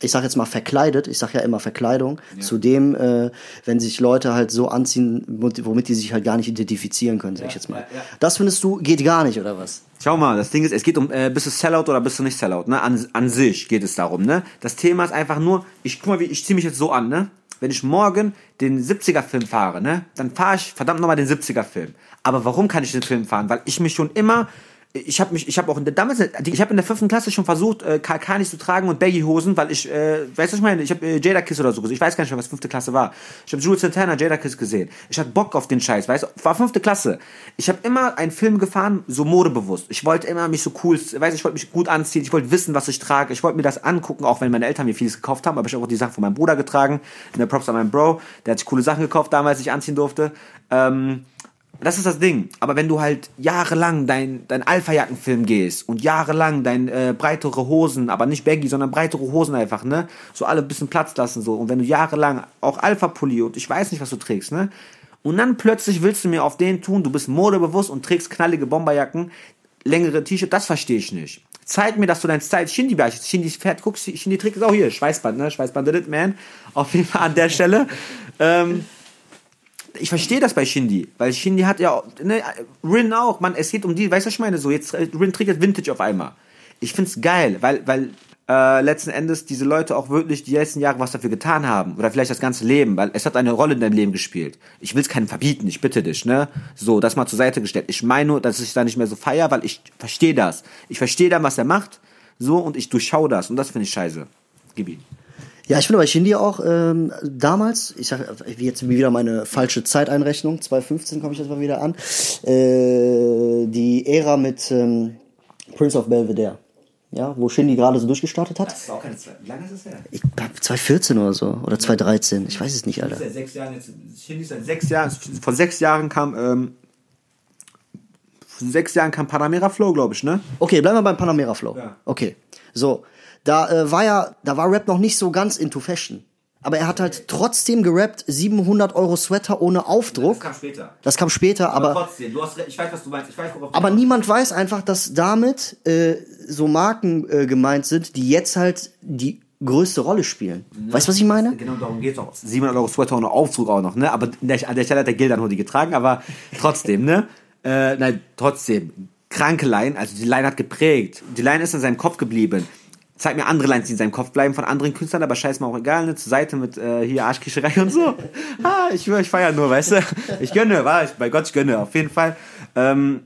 ich sag jetzt mal verkleidet, ich sag ja immer Verkleidung, zu dem, äh, wenn sich Leute halt so anziehen, womit die sich halt gar nicht identifizieren können, sag ich jetzt mal. ja, ja. Das findest du, geht gar nicht, oder was? Schau mal, das Ding ist, es geht um, äh, bist du Sellout oder bist du nicht Sellout, ne? An, an sich geht es darum, ne? Das Thema ist einfach nur, ich guck mal, wie, ich zieh mich jetzt so an, ne? Wenn ich morgen den 70er-Film fahre, ne? Dann fahre ich verdammt nochmal den 70er-Film. Aber warum kann ich den Film fahren? Weil ich mich schon immer ich habe mich, ich habe auch in der, damals, ich habe in der fünften Klasse schon versucht, äh, KK zu tragen und Baggy-Hosen, weil ich, äh, weißt du, was ich meine? Ich habe äh, Jada Kiss oder so gesehen. Ich weiß gar nicht mehr, was fünfte Klasse war. Ich habe Jules Santana, Jada Kiss gesehen. Ich hatte Bock auf den Scheiß, weißt du? War fünfte Klasse. Ich habe immer einen Film gefahren, so modebewusst. Ich wollte immer mich so cool, weißt du, ich wollte mich gut anziehen. Ich wollte wissen, was ich trage. Ich wollte mir das angucken, auch wenn meine Eltern mir vieles gekauft haben. Aber ich habe auch die Sachen von meinem Bruder getragen. Ne, Props an meinen Bro. Der hat sich coole Sachen gekauft damals, ich anziehen durfte. Ähm, das ist das Ding. Aber wenn du halt jahrelang dein, dein Alpha-Jackenfilm gehst und jahrelang dein äh, breitere Hosen, aber nicht baggy, sondern breitere Hosen einfach, ne? So alle ein bisschen Platz lassen so. Und wenn du jahrelang auch Alpha-Pulli und ich weiß nicht, was du trägst, ne? Und dann plötzlich willst du mir auf den tun, du bist modebewusst und trägst knallige Bomberjacken, längere T-Shirt, das verstehe ich nicht. Zeig mir, dass du dein Style Shindy beherrschst. Shindy fährt, guck, Shindy trägt es auch hier. Schweißband, ne? Schweißband did it, man. Auf jeden Fall an der Stelle. ähm, ich verstehe das bei Shindy, weil Shindy hat ja, ne, Rin auch, man, es geht um die, weißt du, was ich meine, so, jetzt, äh, Rin trägt jetzt Vintage auf einmal. Ich find's geil, weil, weil, äh, letzten Endes diese Leute auch wirklich die letzten Jahre was dafür getan haben. Oder vielleicht das ganze Leben, weil es hat eine Rolle in deinem Leben gespielt. Ich will's keinem verbieten, ich bitte dich, ne? So, das mal zur Seite gestellt. Ich meine nur, dass ich da nicht mehr so feier, weil ich verstehe das. Ich verstehe dann, was er macht, so, und ich durchschau das. Und das finde ich scheiße. Gib ihn. Ja, ich finde bei Shindy auch ähm, damals, ich sag jetzt wieder meine falsche Zeiteinrechnung, 2015 komme ich jetzt mal wieder an, äh, die Ära mit ähm, Prince of Belvedere. Ja, wo Shindy gerade so durchgestartet hat. ist auch keine Zeit. Wie lange ist es her? Ich glaube 2014 oder so. Oder 2013. Ich weiß es nicht, Alter. Seit sechs Jahren jetzt, Shindy ist seit sechs Jahren, vor sechs Jahren kam, ähm, vor sechs Jahren kam Panamera Flow, glaube ich, ne? Okay, bleiben wir beim Panamera Flow. Ja. Okay. So. Da äh, war ja, da war Rap noch nicht so ganz into Fashion. Aber er hat halt trotzdem gerappt, 700 Euro Sweater ohne Aufdruck. kam später. Das kam später, aber, trotzdem, du hast, ich weiß, was du meinst. Ich weiß, worauf aber niemand weiß einfach, dass damit äh, so Marken äh, gemeint sind, die jetzt halt die größte Rolle spielen. Weißt du, was ich meine? Genau darum geht's auch. 700 Euro Sweater ohne Aufzug auch noch, ne? Aber an der, an der Stelle hat der Gildan Hoodie getragen, aber trotzdem, ne? Äh, nein, trotzdem. Kranke Line, also die Line hat geprägt. Die Line ist in seinem Kopf geblieben. Zeig mir andere Lines, die in seinem Kopf bleiben von anderen Künstlern, aber scheiß mal auch egal, ne? Zur Seite mit äh, hier Arschkischerei und so. ah, ich ich feier nur, weißt du? Ich gönne, war ich, bei Gott, ich gönne, auf jeden Fall. Ähm,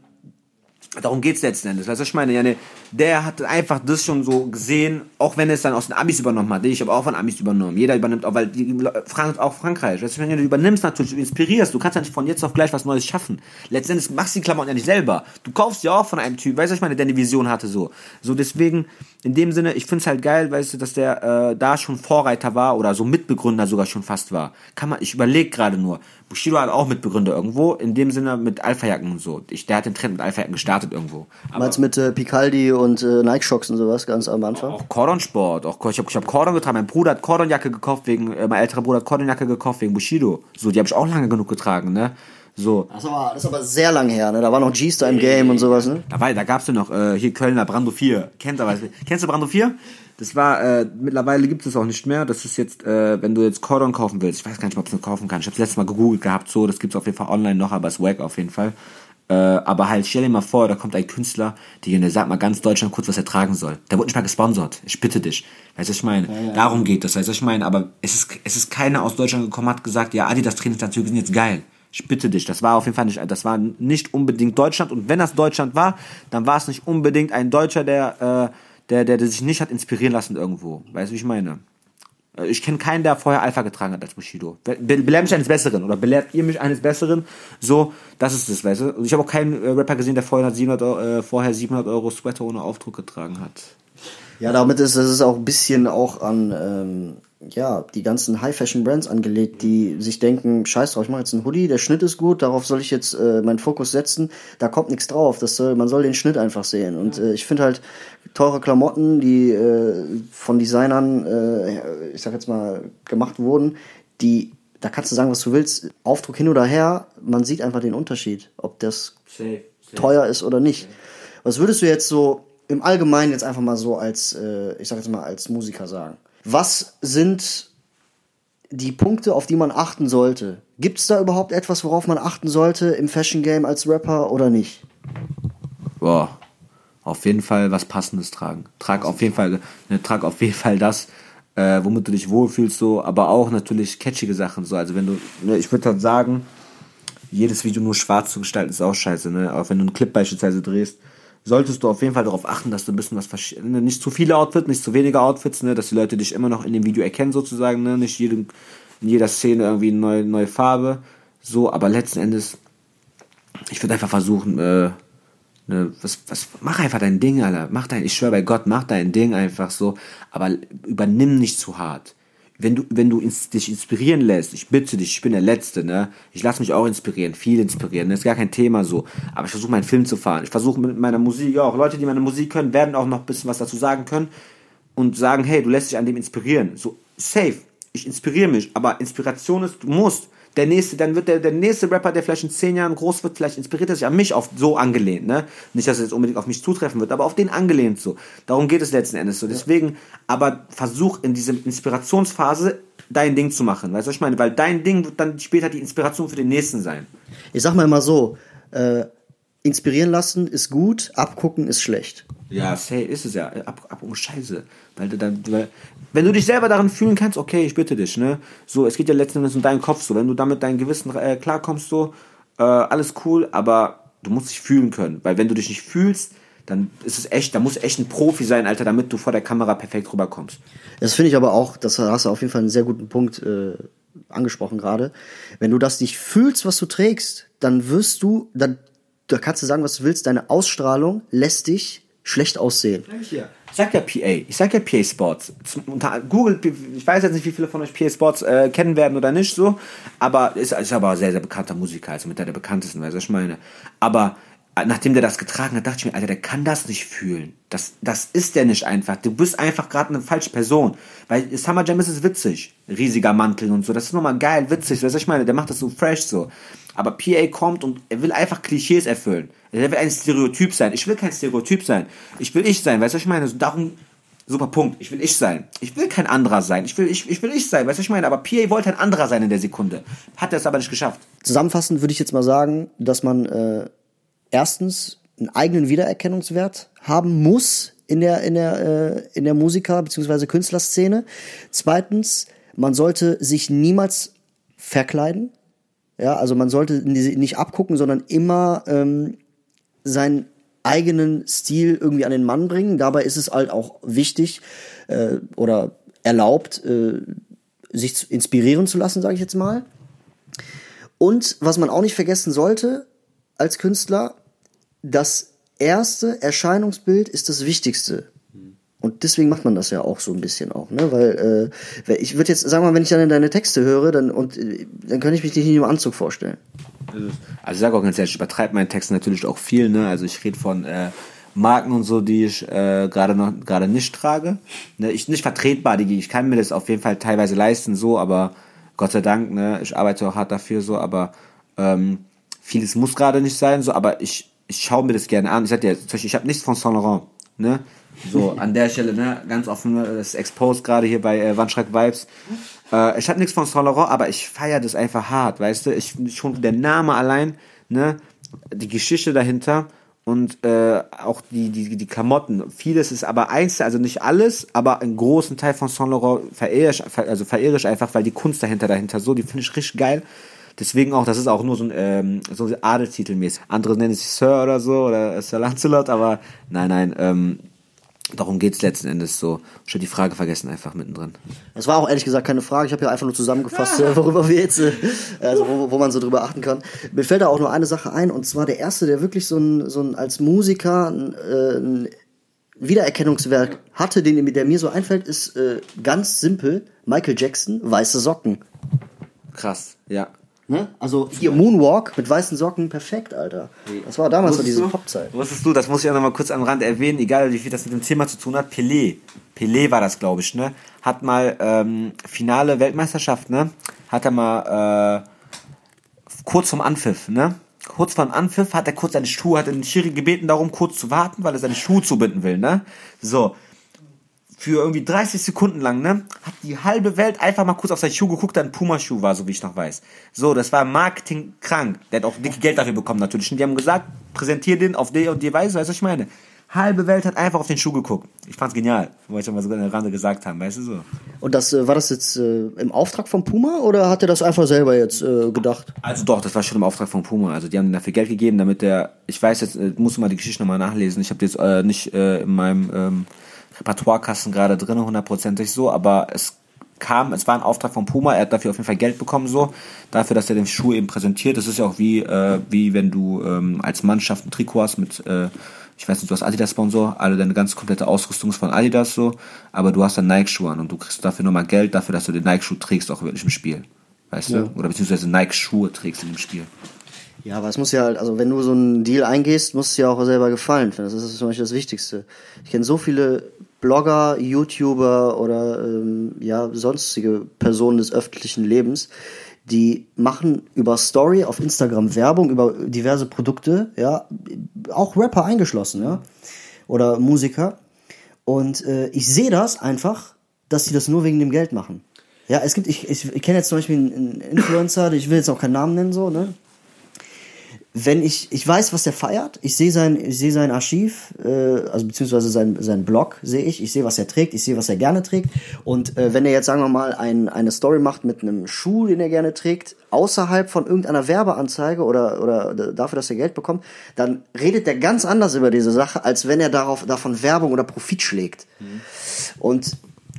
darum geht's letzten Endes. Weißt du, was ich meine? Ja, ne, der hat einfach das schon so gesehen, auch wenn er es dann aus den Amis übernommen hat. Ich habe auch von Amis übernommen. Jeder übernimmt auch, weil die Frank, auch Frankreich. Weißt du, wenn du übernimmst natürlich, du inspirierst, du kannst ja nicht von jetzt auf gleich was Neues schaffen. Letztendlich machst du die Klamotten ja nicht selber. Du kaufst ja auch von einem Typ, weißt du, ich meine, der eine Vision hatte so. So deswegen, in dem Sinne, ich find's halt geil, weißt du, dass der äh, da schon Vorreiter war oder so Mitbegründer sogar schon fast war. Kann man, ich überlege gerade nur. Bushido hat auch Mitbegründer irgendwo, in dem Sinne mit Alpha-Jacken und so. Ich, der hat den Trend mit Alpha-Jacken gestartet irgendwo. Aber Meinst mit äh, Picaldi und äh, Nike Shocks und sowas ganz am Anfang? auch Cordon Sport, auch ich habe ich hab Cordon getragen. Mein Bruder hat Cordon Jacke gekauft wegen, äh, mein älterer Bruder hat Cordon Jacke gekauft wegen Bushido. So, die habe ich auch lange genug getragen, ne? So. Das ist, aber, das ist aber sehr lang her, ne? Da war noch G-Star im Game und sowas, ne? Da, war, da gab's ja noch äh, hier Kölner Brando 4. Kennt aber, kennst du Brando 4? Das war, äh, mittlerweile gibt es auch nicht mehr. Das ist jetzt, äh, wenn du jetzt Cordon kaufen willst, ich weiß gar nicht, ob du es noch kaufen kannst. Ich habe letztes Mal gegoogelt gehabt, so, das gibt's auf jeden Fall online noch, aber es ist wack auf jeden Fall. Äh, aber halt, stell dir mal vor, da kommt ein Künstler, die der sagt mal ganz Deutschland kurz, was er tragen soll. Der wurde nicht mal gesponsert. Ich bitte dich. Weißt du, was ich meine? Darum geht das, weißt du, was ich meine? Aber es ist, es ist keiner aus Deutschland gekommen, hat gesagt, ja, Adidas Trainingsanzüge sind jetzt geil. Ich bitte dich, das war auf jeden Fall nicht, das war nicht unbedingt Deutschland. Und wenn das Deutschland war, dann war es nicht unbedingt ein Deutscher, der, äh, der, der, der sich nicht hat inspirieren lassen irgendwo. Weißt du, wie ich meine? Äh, Ich kenne keinen, der vorher Alpha getragen hat als Bushido. Be be belehrt mich eines Besseren oder belehrt ihr mich eines Besseren? So, das ist das, weißt du? Und ich habe auch keinen äh, Rapper gesehen, der vorher 700, Euro, äh, vorher 700 Euro Sweater ohne Aufdruck getragen hat. Ja, damit ist es auch ein bisschen auch an ähm, ja, die ganzen High-Fashion-Brands angelegt, die sich denken, scheiß drauf, ich mache jetzt einen Hoodie, der Schnitt ist gut, darauf soll ich jetzt äh, meinen Fokus setzen, da kommt nichts drauf, das soll, man soll den Schnitt einfach sehen. Und äh, ich finde halt teure Klamotten, die äh, von Designern, äh, ich sag jetzt mal, gemacht wurden, die, da kannst du sagen, was du willst, Aufdruck hin oder her, man sieht einfach den Unterschied, ob das Safe. teuer ist oder nicht. Was würdest du jetzt so im Allgemeinen jetzt einfach mal so als, äh, ich sag jetzt mal als Musiker sagen. Was sind die Punkte, auf die man achten sollte? Gibt es da überhaupt etwas, worauf man achten sollte im Fashion Game als Rapper oder nicht? Boah, auf jeden Fall was Passendes tragen. Trag auf jeden Fall, ne, trag auf jeden Fall das, äh, womit du dich wohlfühlst, so, aber auch natürlich catchige Sachen, so. Also wenn du, ne, ich würde halt sagen, jedes Video nur schwarz zu gestalten ist auch scheiße, ne? Auch wenn du einen Clip beispielsweise drehst, solltest du auf jeden Fall darauf achten, dass du ein bisschen was verschiedene, ne, nicht zu viele Outfits, nicht zu wenige Outfits, ne, dass die Leute dich immer noch in dem Video erkennen sozusagen, ne, nicht jedem, in jeder Szene irgendwie eine neue, neue Farbe, so, aber letzten Endes, ich würde einfach versuchen, äh, ne, was, was, mach einfach dein Ding, Alter, mach dein, ich schwöre bei Gott, mach dein Ding einfach so, aber übernimm nicht zu hart wenn du, wenn du ins, dich inspirieren lässt, ich bitte dich, ich bin der Letzte, ne? Ich lasse mich auch inspirieren, viel inspirieren, das ist gar kein Thema so. Aber ich versuche meinen Film zu fahren. Ich versuche mit meiner Musik, ja, auch Leute, die meine Musik können, werden auch noch ein bisschen was dazu sagen können und sagen, hey, du lässt dich an dem inspirieren. So, safe. Ich inspiriere mich, aber Inspiration ist, du musst der nächste, dann wird der, der nächste Rapper, der vielleicht in zehn Jahren groß wird, vielleicht inspiriert er sich an mich auf so angelehnt, ne? Nicht, dass es jetzt unbedingt auf mich zutreffen wird, aber auf den angelehnt so. Darum geht es letzten Endes so. Deswegen, aber versuch in dieser Inspirationsphase dein Ding zu machen. Weißt du, was ich meine? Weil dein Ding wird dann später die Inspiration für den nächsten sein. Ich sag mal immer so, äh, inspirieren lassen ist gut, abgucken ist schlecht. Ja, say ist es ja. Ab, ab um Scheiße. Weil du dann, weil, wenn du dich selber darin fühlen kannst, okay, ich bitte dich, ne? So, es geht ja letzten Endes um deinen Kopf, so. Wenn du damit dein Gewissen äh, klarkommst, so, äh, alles cool, aber du musst dich fühlen können. Weil wenn du dich nicht fühlst, dann ist es echt, da muss echt ein Profi sein, Alter, damit du vor der Kamera perfekt rüberkommst. Das finde ich aber auch, das hast du auf jeden Fall einen sehr guten Punkt äh, angesprochen gerade. Wenn du das nicht fühlst, was du trägst, dann wirst du, dann da kannst du sagen, was du willst, deine Ausstrahlung lässt dich schlecht aussehen. Ich sag ja PA, ich sag ja PA Sports. Google, ich weiß jetzt nicht, wie viele von euch PA Sports äh, kennen werden oder nicht so, aber ist, ist aber sehr, sehr bekannter Musiker, also mit der der bekanntesten, weißt du, was ich meine. Aber nachdem der das getragen hat, dachte ich mir, Alter, der kann das nicht fühlen. Das, das ist der nicht einfach. Du bist einfach gerade eine falsche Person. Weil Summer Jam ist es witzig. Riesiger Mantel und so. Das ist nochmal geil, witzig. Weißt du, ich meine, der macht das so fresh so. Aber PA kommt und er will einfach Klischees erfüllen. Er will ein Stereotyp sein. Ich will kein Stereotyp sein. Ich will ich sein. Weißt du, ich meine, darum, super Punkt. Ich will ich sein. Ich will kein anderer sein. Ich will ich, ich will ich sein. Weißt du, ich meine, aber PA wollte ein anderer sein in der Sekunde. Hat er es aber nicht geschafft. Zusammenfassend würde ich jetzt mal sagen, dass man, äh erstens einen eigenen Wiedererkennungswert haben muss in der, in der, äh, in der Musiker- bzw. Künstlerszene. Zweitens, man sollte sich niemals verkleiden. Ja, also man sollte nicht abgucken, sondern immer ähm, seinen eigenen Stil irgendwie an den Mann bringen. Dabei ist es halt auch wichtig äh, oder erlaubt, äh, sich zu inspirieren zu lassen, sage ich jetzt mal. Und was man auch nicht vergessen sollte als Künstler, das erste Erscheinungsbild ist das Wichtigste. Und deswegen macht man das ja auch so ein bisschen auch, ne? Weil äh, ich würde jetzt, sagen wir mal, wenn ich dann deine Texte höre, dann und äh, dann könnte ich mich nicht im Anzug vorstellen. Also ich sage auch ganz ehrlich, ich übertreibe meinen Text natürlich auch viel, ne? Also ich rede von äh, Marken und so, die ich äh, gerade noch gerade nicht trage. Ne? Ich nicht vertretbar, die ich kann mir das auf jeden Fall teilweise leisten, so, aber Gott sei Dank, ne, ich arbeite auch hart dafür, so, aber ähm, vieles muss gerade nicht sein, so, aber ich ich schaue mir das gerne an. Ich sag dir, ich habe nichts von Saint Laurent, ne? So, an der Stelle, ne, ganz offen, ne, das Exposed gerade hier bei äh, Wandschreck Vibes. Äh, ich habe nichts von Saint Laurent, aber ich feiere das einfach hart, weißt du? Ich schon der Name allein, ne, die Geschichte dahinter und äh, auch die, die, die Klamotten. Vieles ist aber eins, also nicht alles, aber einen großen Teil von Saint Laurent verehre ich, also verehre ich einfach, weil die Kunst dahinter dahinter so, die finde ich richtig geil. Deswegen auch, das ist auch nur so ein, ähm, so ein Adeltitelmäßig. Andere nennen sich Sir oder so oder Sir Lancelot, aber nein, nein, ähm, Darum geht's letzten Endes so. Schon die Frage vergessen einfach mittendrin. Das war auch ehrlich gesagt keine Frage. Ich habe ja einfach nur zusammengefasst, ah. worüber wir jetzt, äh, also wo, wo man so drüber achten kann. Mir fällt da auch nur eine Sache ein, und zwar der erste, der wirklich so ein, so ein als Musiker ein, äh, ein Wiedererkennungswerk hatte, den, der mir so einfällt, ist äh, ganz simpel. Michael Jackson, weiße Socken. Krass, ja. Ne? Also hier Moonwalk mit weißen Socken, perfekt, Alter. Das war damals so diese Popzeit. Wusstest du, das muss ich auch noch mal kurz am Rand erwähnen, egal wie viel das mit dem Thema zu tun hat, Pelé, Pelé war das, glaube ich, ne? Hat mal ähm, Finale Weltmeisterschaft, ne? Hat er mal äh, kurz vom Anpfiff, ne? kurz vor dem Anpfiff hat er kurz seine Schuhe, hat den Schiri gebeten darum, kurz zu warten, weil er seine Schuhe zubinden will, ne? So. Für irgendwie 30 Sekunden lang, ne? Hat die halbe Welt einfach mal kurz auf seinen Schuh geguckt, der ein Puma-Schuh war, so wie ich noch weiß. So, das war Marketing krank. Der hat auch dicke Geld dafür bekommen, natürlich. Und die haben gesagt, präsentier den auf die und die Weise, weißt du, was ich meine? Halbe Welt hat einfach auf den Schuh geguckt. Ich fand's genial, wollte ich mal sogar in der Rande gesagt haben, weißt du so. Und das äh, war das jetzt äh, im Auftrag von Puma oder hat er das einfach selber jetzt äh, gedacht? Also doch, das war schon im Auftrag von Puma. Also die haben dafür Geld gegeben, damit der, ich weiß jetzt, äh, muss mal die Geschichte nochmal nachlesen. Ich habe jetzt äh, nicht äh, in meinem ähm, Repertoirekasten gerade drin, hundertprozentig so, aber es kam, es war ein Auftrag von Puma, er hat dafür auf jeden Fall Geld bekommen, so, dafür, dass er den Schuh eben präsentiert. Das ist ja auch wie, äh, wie wenn du ähm, als Mannschaft ein Trikot hast mit, äh, ich weiß nicht, du hast Adidas-Sponsor, alle deine ganze komplette Ausrüstung ist von Adidas so, aber du hast dann Nike-Schuhe an und du kriegst dafür nochmal Geld dafür, dass du den Nike-Schuh trägst, auch wirklich im Spiel. Weißt Ja. du? Oder beziehungsweise Nike-Schuhe trägst in dem Spiel. Ja, aber es muss ja halt, also wenn du so einen Deal eingehst, muss es ja auch selber gefallen. Das ist zum Beispiel das Wichtigste. Ich kenne so viele Blogger, YouTuber oder ähm, ja sonstige Personen des öffentlichen Lebens, die machen über Story auf Instagram Werbung über diverse Produkte, ja, auch Rapper eingeschlossen, ja, oder Musiker. Und äh, ich sehe das einfach, dass sie das nur wegen dem Geld machen. Ja, es gibt, ich, ich, ich kenne jetzt zum Beispiel einen Influencer, ich will jetzt auch keinen Namen nennen, so, ne? Wenn ich, ich weiß, was der feiert, ich sehe sein, ich sehe sein Archiv, äh, also beziehungsweise sein, sein Blog sehe ich, ich sehe, was er trägt, ich sehe, was er gerne trägt. Und äh, wenn er jetzt, sagen wir mal, ein, eine Story macht mit einem Schuh, den er gerne trägt, außerhalb von irgendeiner Werbeanzeige oder, oder dafür, dass er Geld bekommt, dann redet er ganz anders über diese Sache, als wenn er darauf, davon Werbung oder Profit schlägt. Und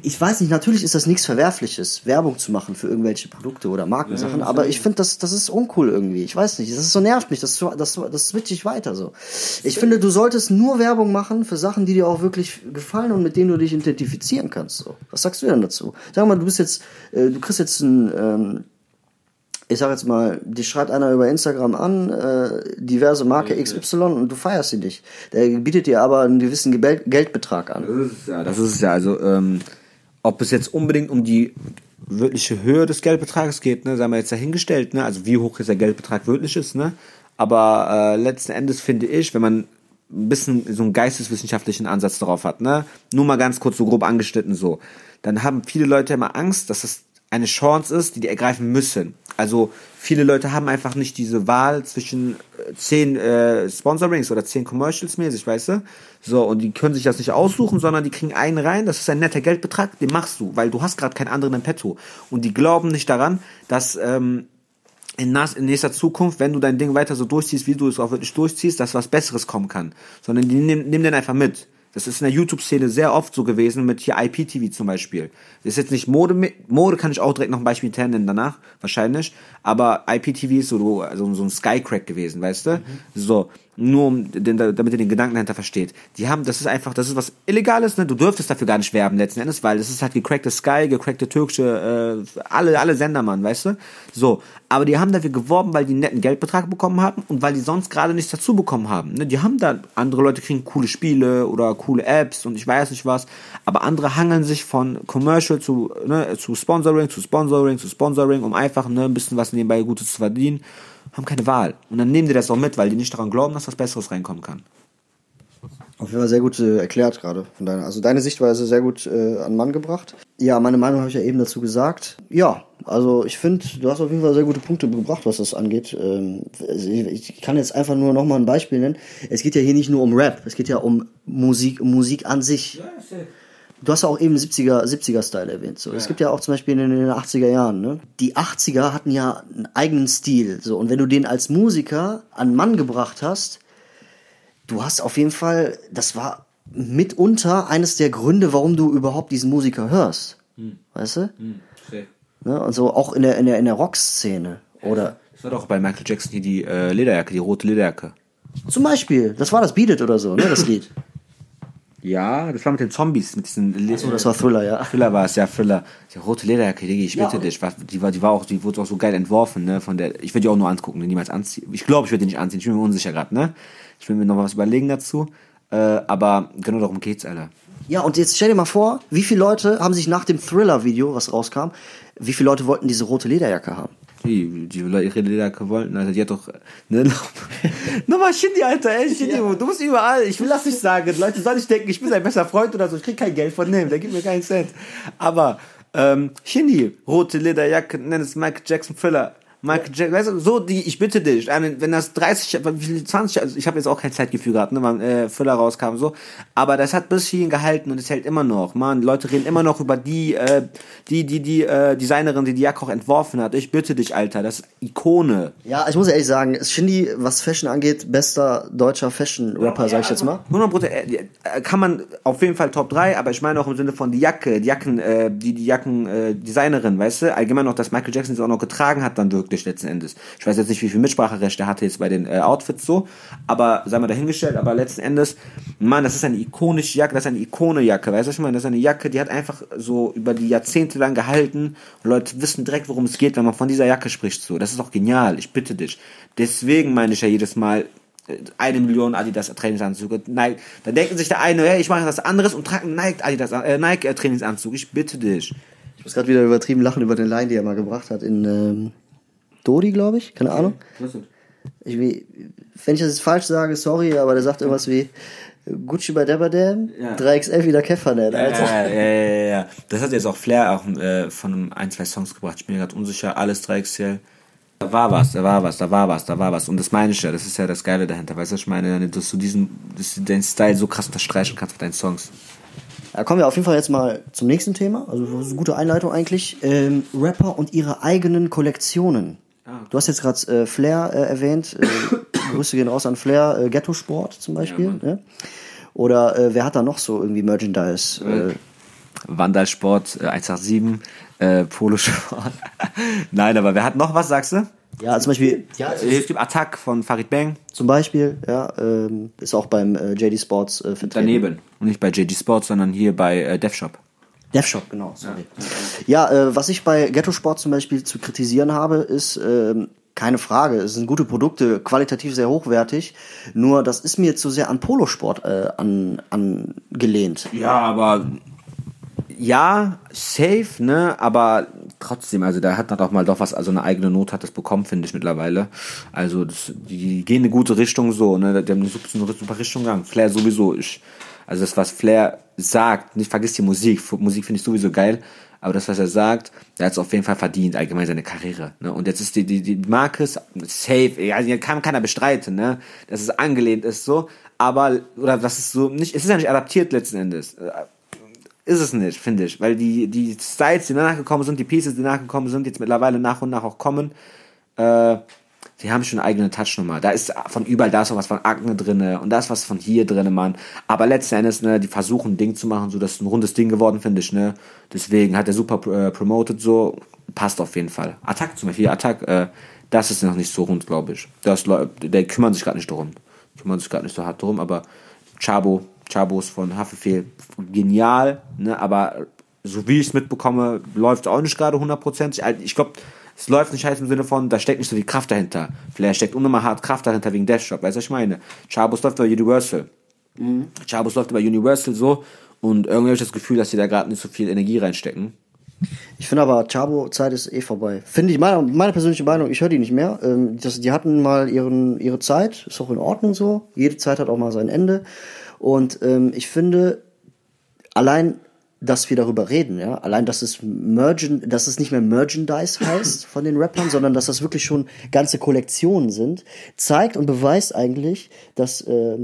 ich weiß nicht, natürlich ist das nichts Verwerfliches, Werbung zu machen für irgendwelche Produkte oder Markensachen, aber ich finde, das, das ist uncool irgendwie. Ich weiß nicht, das ist so nervt mich, das, das, das switch ich weiter so. Ich finde, du solltest nur Werbung machen für Sachen, die dir auch wirklich gefallen und mit denen du dich identifizieren kannst. So. Was sagst du denn dazu? Sag mal, du bist jetzt, äh, du kriegst jetzt ein, ähm, ich sag jetzt mal, dich schreibt einer über Instagram an, äh, diverse Marke XY und du feierst sie nicht. Der bietet dir aber einen gewissen Gebel- Geldbetrag an. Das ist es ja, das ist es ja. Also, ähm, ob es jetzt unbedingt um die wirkliche Höhe des Geldbetrages geht, ne, sagen wir jetzt dahingestellt, ne, also wie hoch jetzt der Geldbetrag wirklich ist, ne, aber äh, letzten Endes finde ich, wenn man ein bisschen so einen geisteswissenschaftlichen Ansatz darauf hat, ne, nur mal ganz kurz so grob angeschnitten so, dann haben viele Leute immer Angst, dass das eine Chance ist, die die ergreifen müssen. Also viele Leute haben einfach nicht diese Wahl zwischen äh, zehn äh, Sponsorings oder zehn Commercials mäßig, weißt du? So, und die können sich das nicht aussuchen, sondern die kriegen einen rein, das ist ein netter Geldbetrag, den machst du, weil du hast gerade keinen anderen im Petto. Und die glauben nicht daran, dass ähm, in, nächster Zukunft, wenn du dein Ding weiter so durchziehst, wie du es auch wirklich durchziehst, dass was Besseres kommen kann. Sondern die nehmen, nehmen den einfach mit. Das ist in der YouTube-Szene sehr oft so gewesen mit hier IPTV zum Beispiel. Das ist jetzt nicht Mode, Mode kann ich auch direkt noch ein Beispiel nennen danach, wahrscheinlich. Aber IPTV ist so, also so ein Skycrack gewesen, weißt du? So, nur um den, damit ihr den Gedanken dahinter versteht. Die haben, das ist einfach, das ist was Illegales, ne? Du dürftest dafür gar nicht werben letzten Endes, weil das ist halt gecrackte Sky, gecrackte türkische, äh, alle, alle Sender, Mann, weißt du? So. Aber die haben dafür geworben, weil die einen netten Geldbetrag bekommen haben und weil die sonst gerade nichts dazu bekommen haben. Ne? Die haben da, andere Leute kriegen coole Spiele oder coole Apps und ich weiß nicht was, aber andere hangeln sich von Commercial zu, ne, zu Sponsoring, zu Sponsoring, zu Sponsoring, um einfach ne, ein bisschen was nebenbei Gutes zu verdienen, haben keine Wahl. Und dann nehmen die das auch mit, weil die nicht daran glauben, dass was Besseres reinkommen kann. Auf jeden Fall sehr gut äh, erklärt gerade. Von deiner, also deine Sichtweise sehr gut äh, an Mann gebracht. Ja, meine Meinung habe ich ja eben dazu gesagt. Ja, also ich finde, du hast auf jeden Fall sehr gute Punkte gebracht, was das angeht. Ähm, also ich, ich kann jetzt einfach nur noch mal ein Beispiel nennen. Es geht ja hier nicht nur um Rap, es geht ja um Musik, um Musik an sich. Du hast ja auch eben 70er, 70er Style erwähnt. So. Es gibt ja auch zum Beispiel in den 80er Jahren, ne? Die 80er hatten ja einen eigenen Stil. So. Und wenn du den als Musiker an Mann gebracht hast, du hast auf jeden Fall, das war mitunter eines der Gründe, warum du überhaupt diesen Musiker hörst. Weißt du? Ne? Und so auch in der, in der, in der Rockszene. Oder Das war doch bei Michael Jackson hier die äh, Lederjacke, die rote Lederjacke. zum Beispiel, das war das Beat It oder so, ne, das Lied. Ja, das war mit den Zombies, mit diesen Le So, das war Thriller, ja. Thriller war es, ja, Thriller. Die rote Lederjacke, Diggi, ich bitte Ja. dich. Was, die, war, die war auch, die wurde auch so geil entworfen, ne, von der, ich würde die auch nur angucken, ne, niemals anziehen. Ich glaube, ich würde die nicht anziehen, ich bin mir unsicher gerade, ne. Ich will mir noch was überlegen dazu. Äh, aber genau darum geht's, Alter. Ja, und jetzt stell dir mal vor, wie viele Leute haben sich nach dem Thriller-Video, was rauskam, wie viele Leute wollten diese rote Lederjacke haben? Die, die ihre Lederjacke wollten, Alter, die hat doch, ne, nochmal Shindy, Alter, ey, Shindy, ja. du musst überall, ich will das nicht sagen, Leute sollen nicht denken, ich bin sein bester Freund oder so, ich krieg kein Geld von dem, der gibt mir keinen Cent. Aber, ähm, Shindy, rote Lederjacke, nenn es Michael Jackson Thriller, Michael Jackson, weißt du, so die, ich bitte dich, wenn das 30, 20, also ich habe jetzt auch kein Zeitgefühl gehabt, ne, wann äh, Füller rauskam so, aber das hat bis hierhin gehalten und es hält immer noch. Man, Leute reden immer noch über die, äh, die, die, die äh, Designerin, die die Jacke auch entworfen hat. Ich bitte dich, Alter, das ist Ikone. Ja, ich muss ehrlich sagen, Shindy, was Fashion angeht, bester deutscher Fashion-Rapper, ja, sag ich jetzt mal. 100 äh, kann man auf jeden Fall Top 3, aber ich meine auch im Sinne von die Jacke, die Jacken, äh, die, die Jacken, äh, Designerin, weißt du, allgemein noch, dass Michael Jackson sie auch noch getragen hat dann wirklich letzten Endes. Ich weiß jetzt nicht, wie viel Mitspracherecht er hatte jetzt bei den äh, Outfits so, aber sei mal dahingestellt, aber letzten Endes, Mann, das ist eine ikonische Jacke, das ist eine Ikonejacke, weißt du, ich meine, das ist eine Jacke, die hat einfach so über die Jahrzehnte lang gehalten und Leute wissen direkt, worum es geht, wenn man von dieser Jacke spricht, so. Das ist auch genial, ich bitte dich. Deswegen meine ich ja jedes Mal, äh, eine Million Adidas Trainingsanzüge. Nike. Dann denken sich der eine, hey, ich mache was anderes und trage Nike Adidas äh, Nike Trainingsanzug. Ich bitte dich. Ich muss gerade wieder übertrieben lachen über den Line, die er mal gebracht hat in ähm, Dodi, glaube ich, keine Ahnung. Ich, wie, wenn ich das jetzt falsch sage, sorry, aber der sagt irgendwas wie Gucci bei Debberdam, ja. 3XL wieder Käfernet. Ja, ja, ja, ja, ja. Das hat jetzt auch Flair auch äh, von ein, zwei Songs gebracht. Ich bin mir gerade unsicher, alles 3XL. Da war was, da war was, da war was, da war was. Und das meine ich ja, das ist ja das Geile dahinter. Weißt du, ich meine, dass du diesen, dass du deinen Style so krass unterstreichen kannst mit deinen Songs. Da kommen wir auf jeden Fall jetzt mal zum nächsten Thema. Also, das ist eine gute Einleitung eigentlich. Ähm, Rapper und ihre eigenen Kollektionen. Ah. Du hast jetzt gerade äh, Flair äh, erwähnt. Äh, Grüße gehen raus an Flair. Äh, Ghetto Sport zum Beispiel. Ja, ne? Oder äh, wer hat da noch so irgendwie Merchandise? Äh, Wandersport äh, 187, äh, Polosport. Nein, aber wer hat noch was, sagst du? Ja, zum Beispiel. Ja, es gibt Attack von Farid Bang. Zum Beispiel, ja, ähm, ist auch beim äh, JD Sports äh, vertreten. Daneben. Und nicht bei JD Sports, sondern hier bei äh, DevShop. DevShop, genau, sorry. Ja, ja äh, was ich bei Ghetto Sport zum Beispiel zu kritisieren habe, ist, äh, keine Frage, es sind gute Produkte, qualitativ sehr hochwertig, nur das ist mir zu sehr an Polosport äh, an, angelehnt. Ja, aber ja, safe, ne, aber trotzdem, also da hat doch mal doch was, also eine eigene Not hat das bekommen, finde ich mittlerweile. Also das, die gehen in eine gute Richtung so, ne, die haben eine super, eine super Richtung gegangen. Flair sowieso, ich, also das, was Flair sagt, nicht vergiss die Musik. Musik finde ich sowieso geil, aber das, was er sagt, der hat es auf jeden Fall verdient, allgemein seine Karriere. Ne? Und jetzt ist die, die, die Marke safe, also kann keiner bestreiten, ne? dass es angelehnt ist so, aber, oder das ist so, nicht, es ist ja nicht adaptiert letzten Endes. Äh, ist es nicht, finde ich, weil die, die Styles, die danach gekommen sind, die Pieces, die nachgekommen sind, jetzt mittlerweile nach und nach auch kommen, äh, die haben schon eine eigene Touchnummer. Da ist von überall, da ist auch was von Akne drinne und da ist was von hier drinne, Mann. Aber letzten Endes, ne, die versuchen ein Ding zu machen, so das ist ein rundes Ding geworden, finde ich, ne. Deswegen hat er super äh, promoted, so passt auf jeden Fall. Attack zum Beispiel, Attack, äh, das ist noch nicht so rund, glaube ich. Das, der kümmern sich gerade nicht darum. Kümmern sich gerade nicht so hart darum, aber Chabo, Chabos von Haftbefehl, genial, ne, aber so wie ich es mitbekomme, läuft auch nicht gerade hundertprozentig. Ich glaube, es läuft nicht heiß im Sinne von, da steckt nicht so viel Kraft dahinter. Vielleicht steckt unnormal hart Kraft dahinter wegen Deathshop, weißt du, was ich meine? Chabos läuft bei Universal. Mhm. Chabos läuft bei Universal so und irgendwie habe ich das Gefühl, dass sie da gerade nicht so viel Energie reinstecken. Ich finde aber, Chabo-Zeit ist eh vorbei. Finde ich, meine, meine persönliche Meinung, ich höre die nicht mehr. Ähm, das, die hatten mal ihren, ihre Zeit, ist auch in Ordnung so. Jede Zeit hat auch mal sein Ende. Und ähm, ich finde, allein dass wir darüber reden, ja. Allein, dass es Mergen, dass es nicht mehr Merchandise heißt von den Rappern, sondern dass das wirklich schon ganze Kollektionen sind, zeigt und beweist eigentlich, dass äh,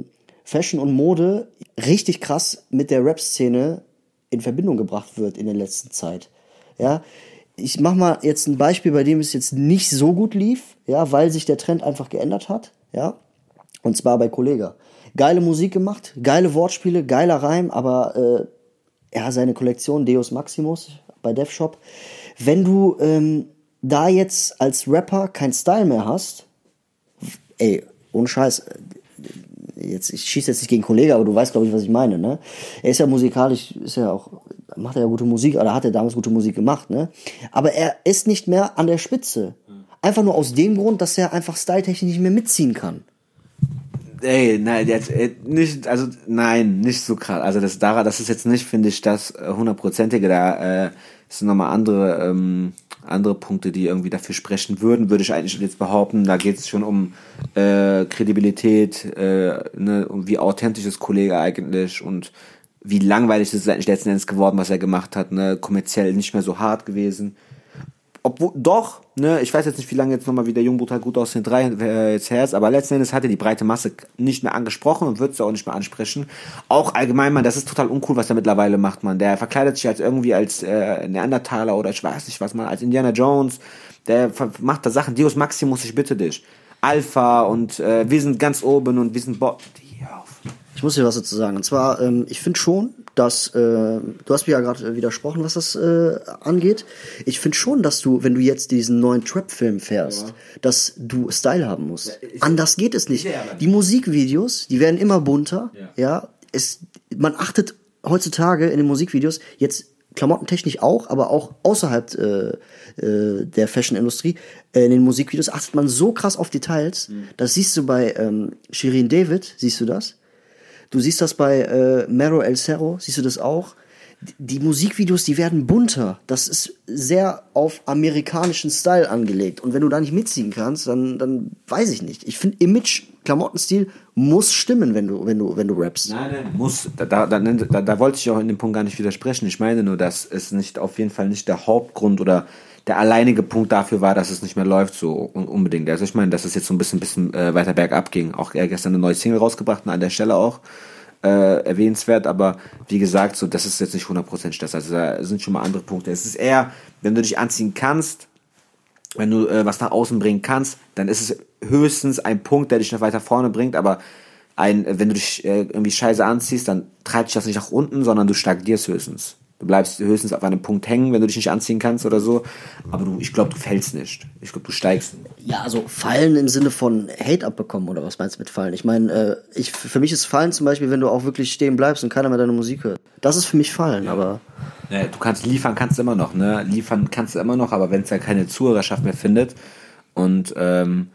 Fashion und Mode richtig krass mit der Rap-Szene in Verbindung gebracht wird in der letzten Zeit. Ja. Ich mach mal jetzt ein Beispiel, bei dem es jetzt nicht so gut lief, ja, weil sich der Trend einfach geändert hat, ja. Und zwar bei Kollega. Geile Musik gemacht, geile Wortspiele, geiler Reim, aber äh, ja, seine Kollektion Deus Maximus bei DevShop. Wenn du ähm, da jetzt als Rapper kein Style mehr hast, ey, ohne Scheiß, äh, jetzt, ich schieße jetzt nicht gegen Kollege, aber du weißt, glaube ich, was ich meine, ne? Er ist ja musikalisch, ist ja auch, macht er ja gute Musik, oder hat er damals gute Musik gemacht, ne? Aber er ist nicht mehr an der Spitze. Einfach nur aus dem Grund, dass er einfach styletechnisch nicht mehr mitziehen kann. Ey, nein, jetzt äh, nicht, also nein, nicht so krass. Also das daran, das ist jetzt nicht, finde ich, das äh, hundertprozentige. Da äh, sind nochmal andere ähm, andere Punkte, die irgendwie dafür sprechen würden, würde ich eigentlich jetzt behaupten. Da geht es schon um äh, Kredibilität, äh, ne, um wie authentisch ist Kollege eigentlich und wie langweilig ist es eigentlich letzten Endes geworden, was er gemacht hat. Ne? Kommerziell nicht mehr so hart gewesen. Obwohl, doch, ne, ich weiß jetzt nicht, wie lange jetzt nochmal wieder Jungbrutal gut aussehen, drei äh, jetzt her ist, aber letzten Endes hat er die breite Masse nicht mehr angesprochen und wird es auch nicht mehr ansprechen. Auch allgemein, man, das ist total uncool, was er mittlerweile macht, man. Der verkleidet sich als irgendwie als äh, Neandertaler oder ich weiß nicht was, man, als Indiana Jones. Der macht da Sachen, Deus Maximus, ich bitte dich. Alpha und äh, wir sind ganz oben und wir sind Bo. Ich muss dir was dazu sagen. Und zwar, ähm, ich finde schon, dass äh, du hast mir ja gerade widersprochen, was das äh, angeht. Ich finde schon, dass du, wenn du jetzt diesen neuen Trap-Film fährst, ja. dass du Style haben musst. Ja, Anders geht es nicht. Die Musikvideos, die werden immer bunter. Ja. ja. Es, man achtet heutzutage in den Musikvideos jetzt klamottentechnisch auch, aber auch außerhalb äh, äh, der Fashion-Industrie, äh, in den Musikvideos achtet man so krass auf Details. Mhm. Das siehst du bei ähm, Shirin David, siehst du das? Du siehst das bei äh, Mero El Cerro, siehst du das auch? Die Musikvideos, die werden bunter. Das ist sehr auf amerikanischen Style angelegt. Und wenn du da nicht mitziehen kannst, dann, dann weiß ich nicht. Ich finde Image, Klamottenstil muss stimmen, wenn du, wenn du, wenn du rappst. Nein, nein, muss. Da, da, da, da wollte ich auch in dem Punkt gar nicht widersprechen. Ich meine nur, dass es nicht auf jeden Fall nicht der Hauptgrund oder der alleinige Punkt dafür war, dass es nicht mehr läuft, so unbedingt. Also ich meine, dass es jetzt so ein bisschen, bisschen äh, weiter bergab ging. Auch er gestern eine neue Single rausgebracht an der Stelle auch äh, erwähnenswert, aber wie gesagt, so das ist jetzt nicht 100% das. Also da sind schon mal andere Punkte. Es ist eher, wenn du dich anziehen kannst, wenn du äh, was nach außen bringen kannst, dann ist es höchstens ein Punkt, der dich noch weiter vorne bringt, aber ein, wenn du dich äh, irgendwie scheiße anziehst, dann treibt dich das nicht nach unten, sondern du stagnierst höchstens. Du bleibst höchstens auf einem Punkt hängen, wenn du dich nicht anziehen kannst oder so. Aber du, ich glaube, du fällst nicht. Ich glaube, du steigst. Ja, also fallen im Sinne von Hate abbekommen oder was meinst du mit fallen? Ich meine, äh, ich, für mich ist fallen zum Beispiel, wenn du auch wirklich stehen bleibst und keiner mehr deine Musik hört. Das ist für mich fallen, aber. Ja, du kannst liefern, kannst du immer noch, ne? Liefern kannst du immer noch, aber wenn es ja keine Zuhörerschaft mehr findet und ähm,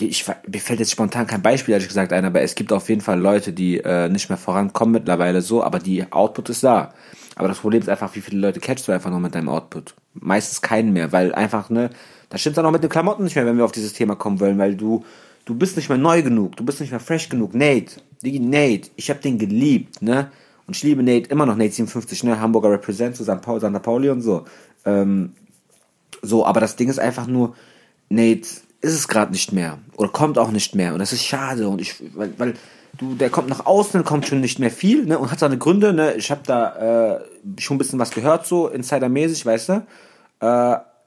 ich, mir fällt jetzt spontan kein Beispiel, ehrlich gesagt, ein, aber es gibt auf jeden Fall Leute, die äh, nicht mehr vorankommen mittlerweile so, aber die Output ist da. Aber das Problem ist einfach, wie viele Leute catchst du einfach noch mit deinem Output? Meistens keinen mehr, weil einfach, ne, da stimmt dann auch mit den Klamotten nicht mehr, wenn wir auf dieses Thema kommen wollen, weil du, du bist nicht mehr neu genug, du bist nicht mehr fresh genug. Nate, Digi Nate, ich hab den geliebt, ne? Und ich liebe Nate immer noch, Nate 57, ne? Hamburger Represent zu St. Paul, St. Pauli und so. Ähm, so, aber das Ding ist einfach nur, Nate ist es gerade nicht mehr. Oder kommt auch nicht mehr. Und das ist schade. Und ich, weil, weil du, der kommt nach außen, kommt schon nicht mehr viel, ne, und hat seine Gründe, ne, ich habe da äh, schon ein bisschen was gehört, so Insider-mäßig, weißt du, äh,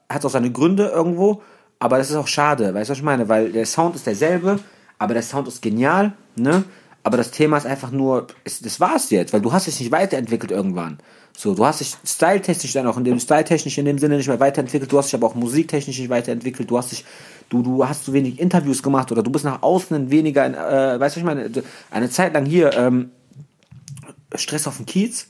hat auch seine Gründe irgendwo, aber das ist auch schade, weißt du, was ich meine, weil der Sound ist derselbe, aber der Sound ist genial, ne, aber das Thema ist einfach nur, es, das war's jetzt, weil du hast dich nicht weiterentwickelt irgendwann. So, du hast dich styletechnisch dann auch in dem styletechnisch in dem Sinne nicht mehr weiterentwickelt, du hast dich aber auch musiktechnisch nicht weiterentwickelt, du hast dich, du, du hast zu wenig Interviews gemacht oder du bist nach außen weniger, äh, weißt du, ich meine, eine Zeit lang hier, ähm, Stress auf dem Kiez,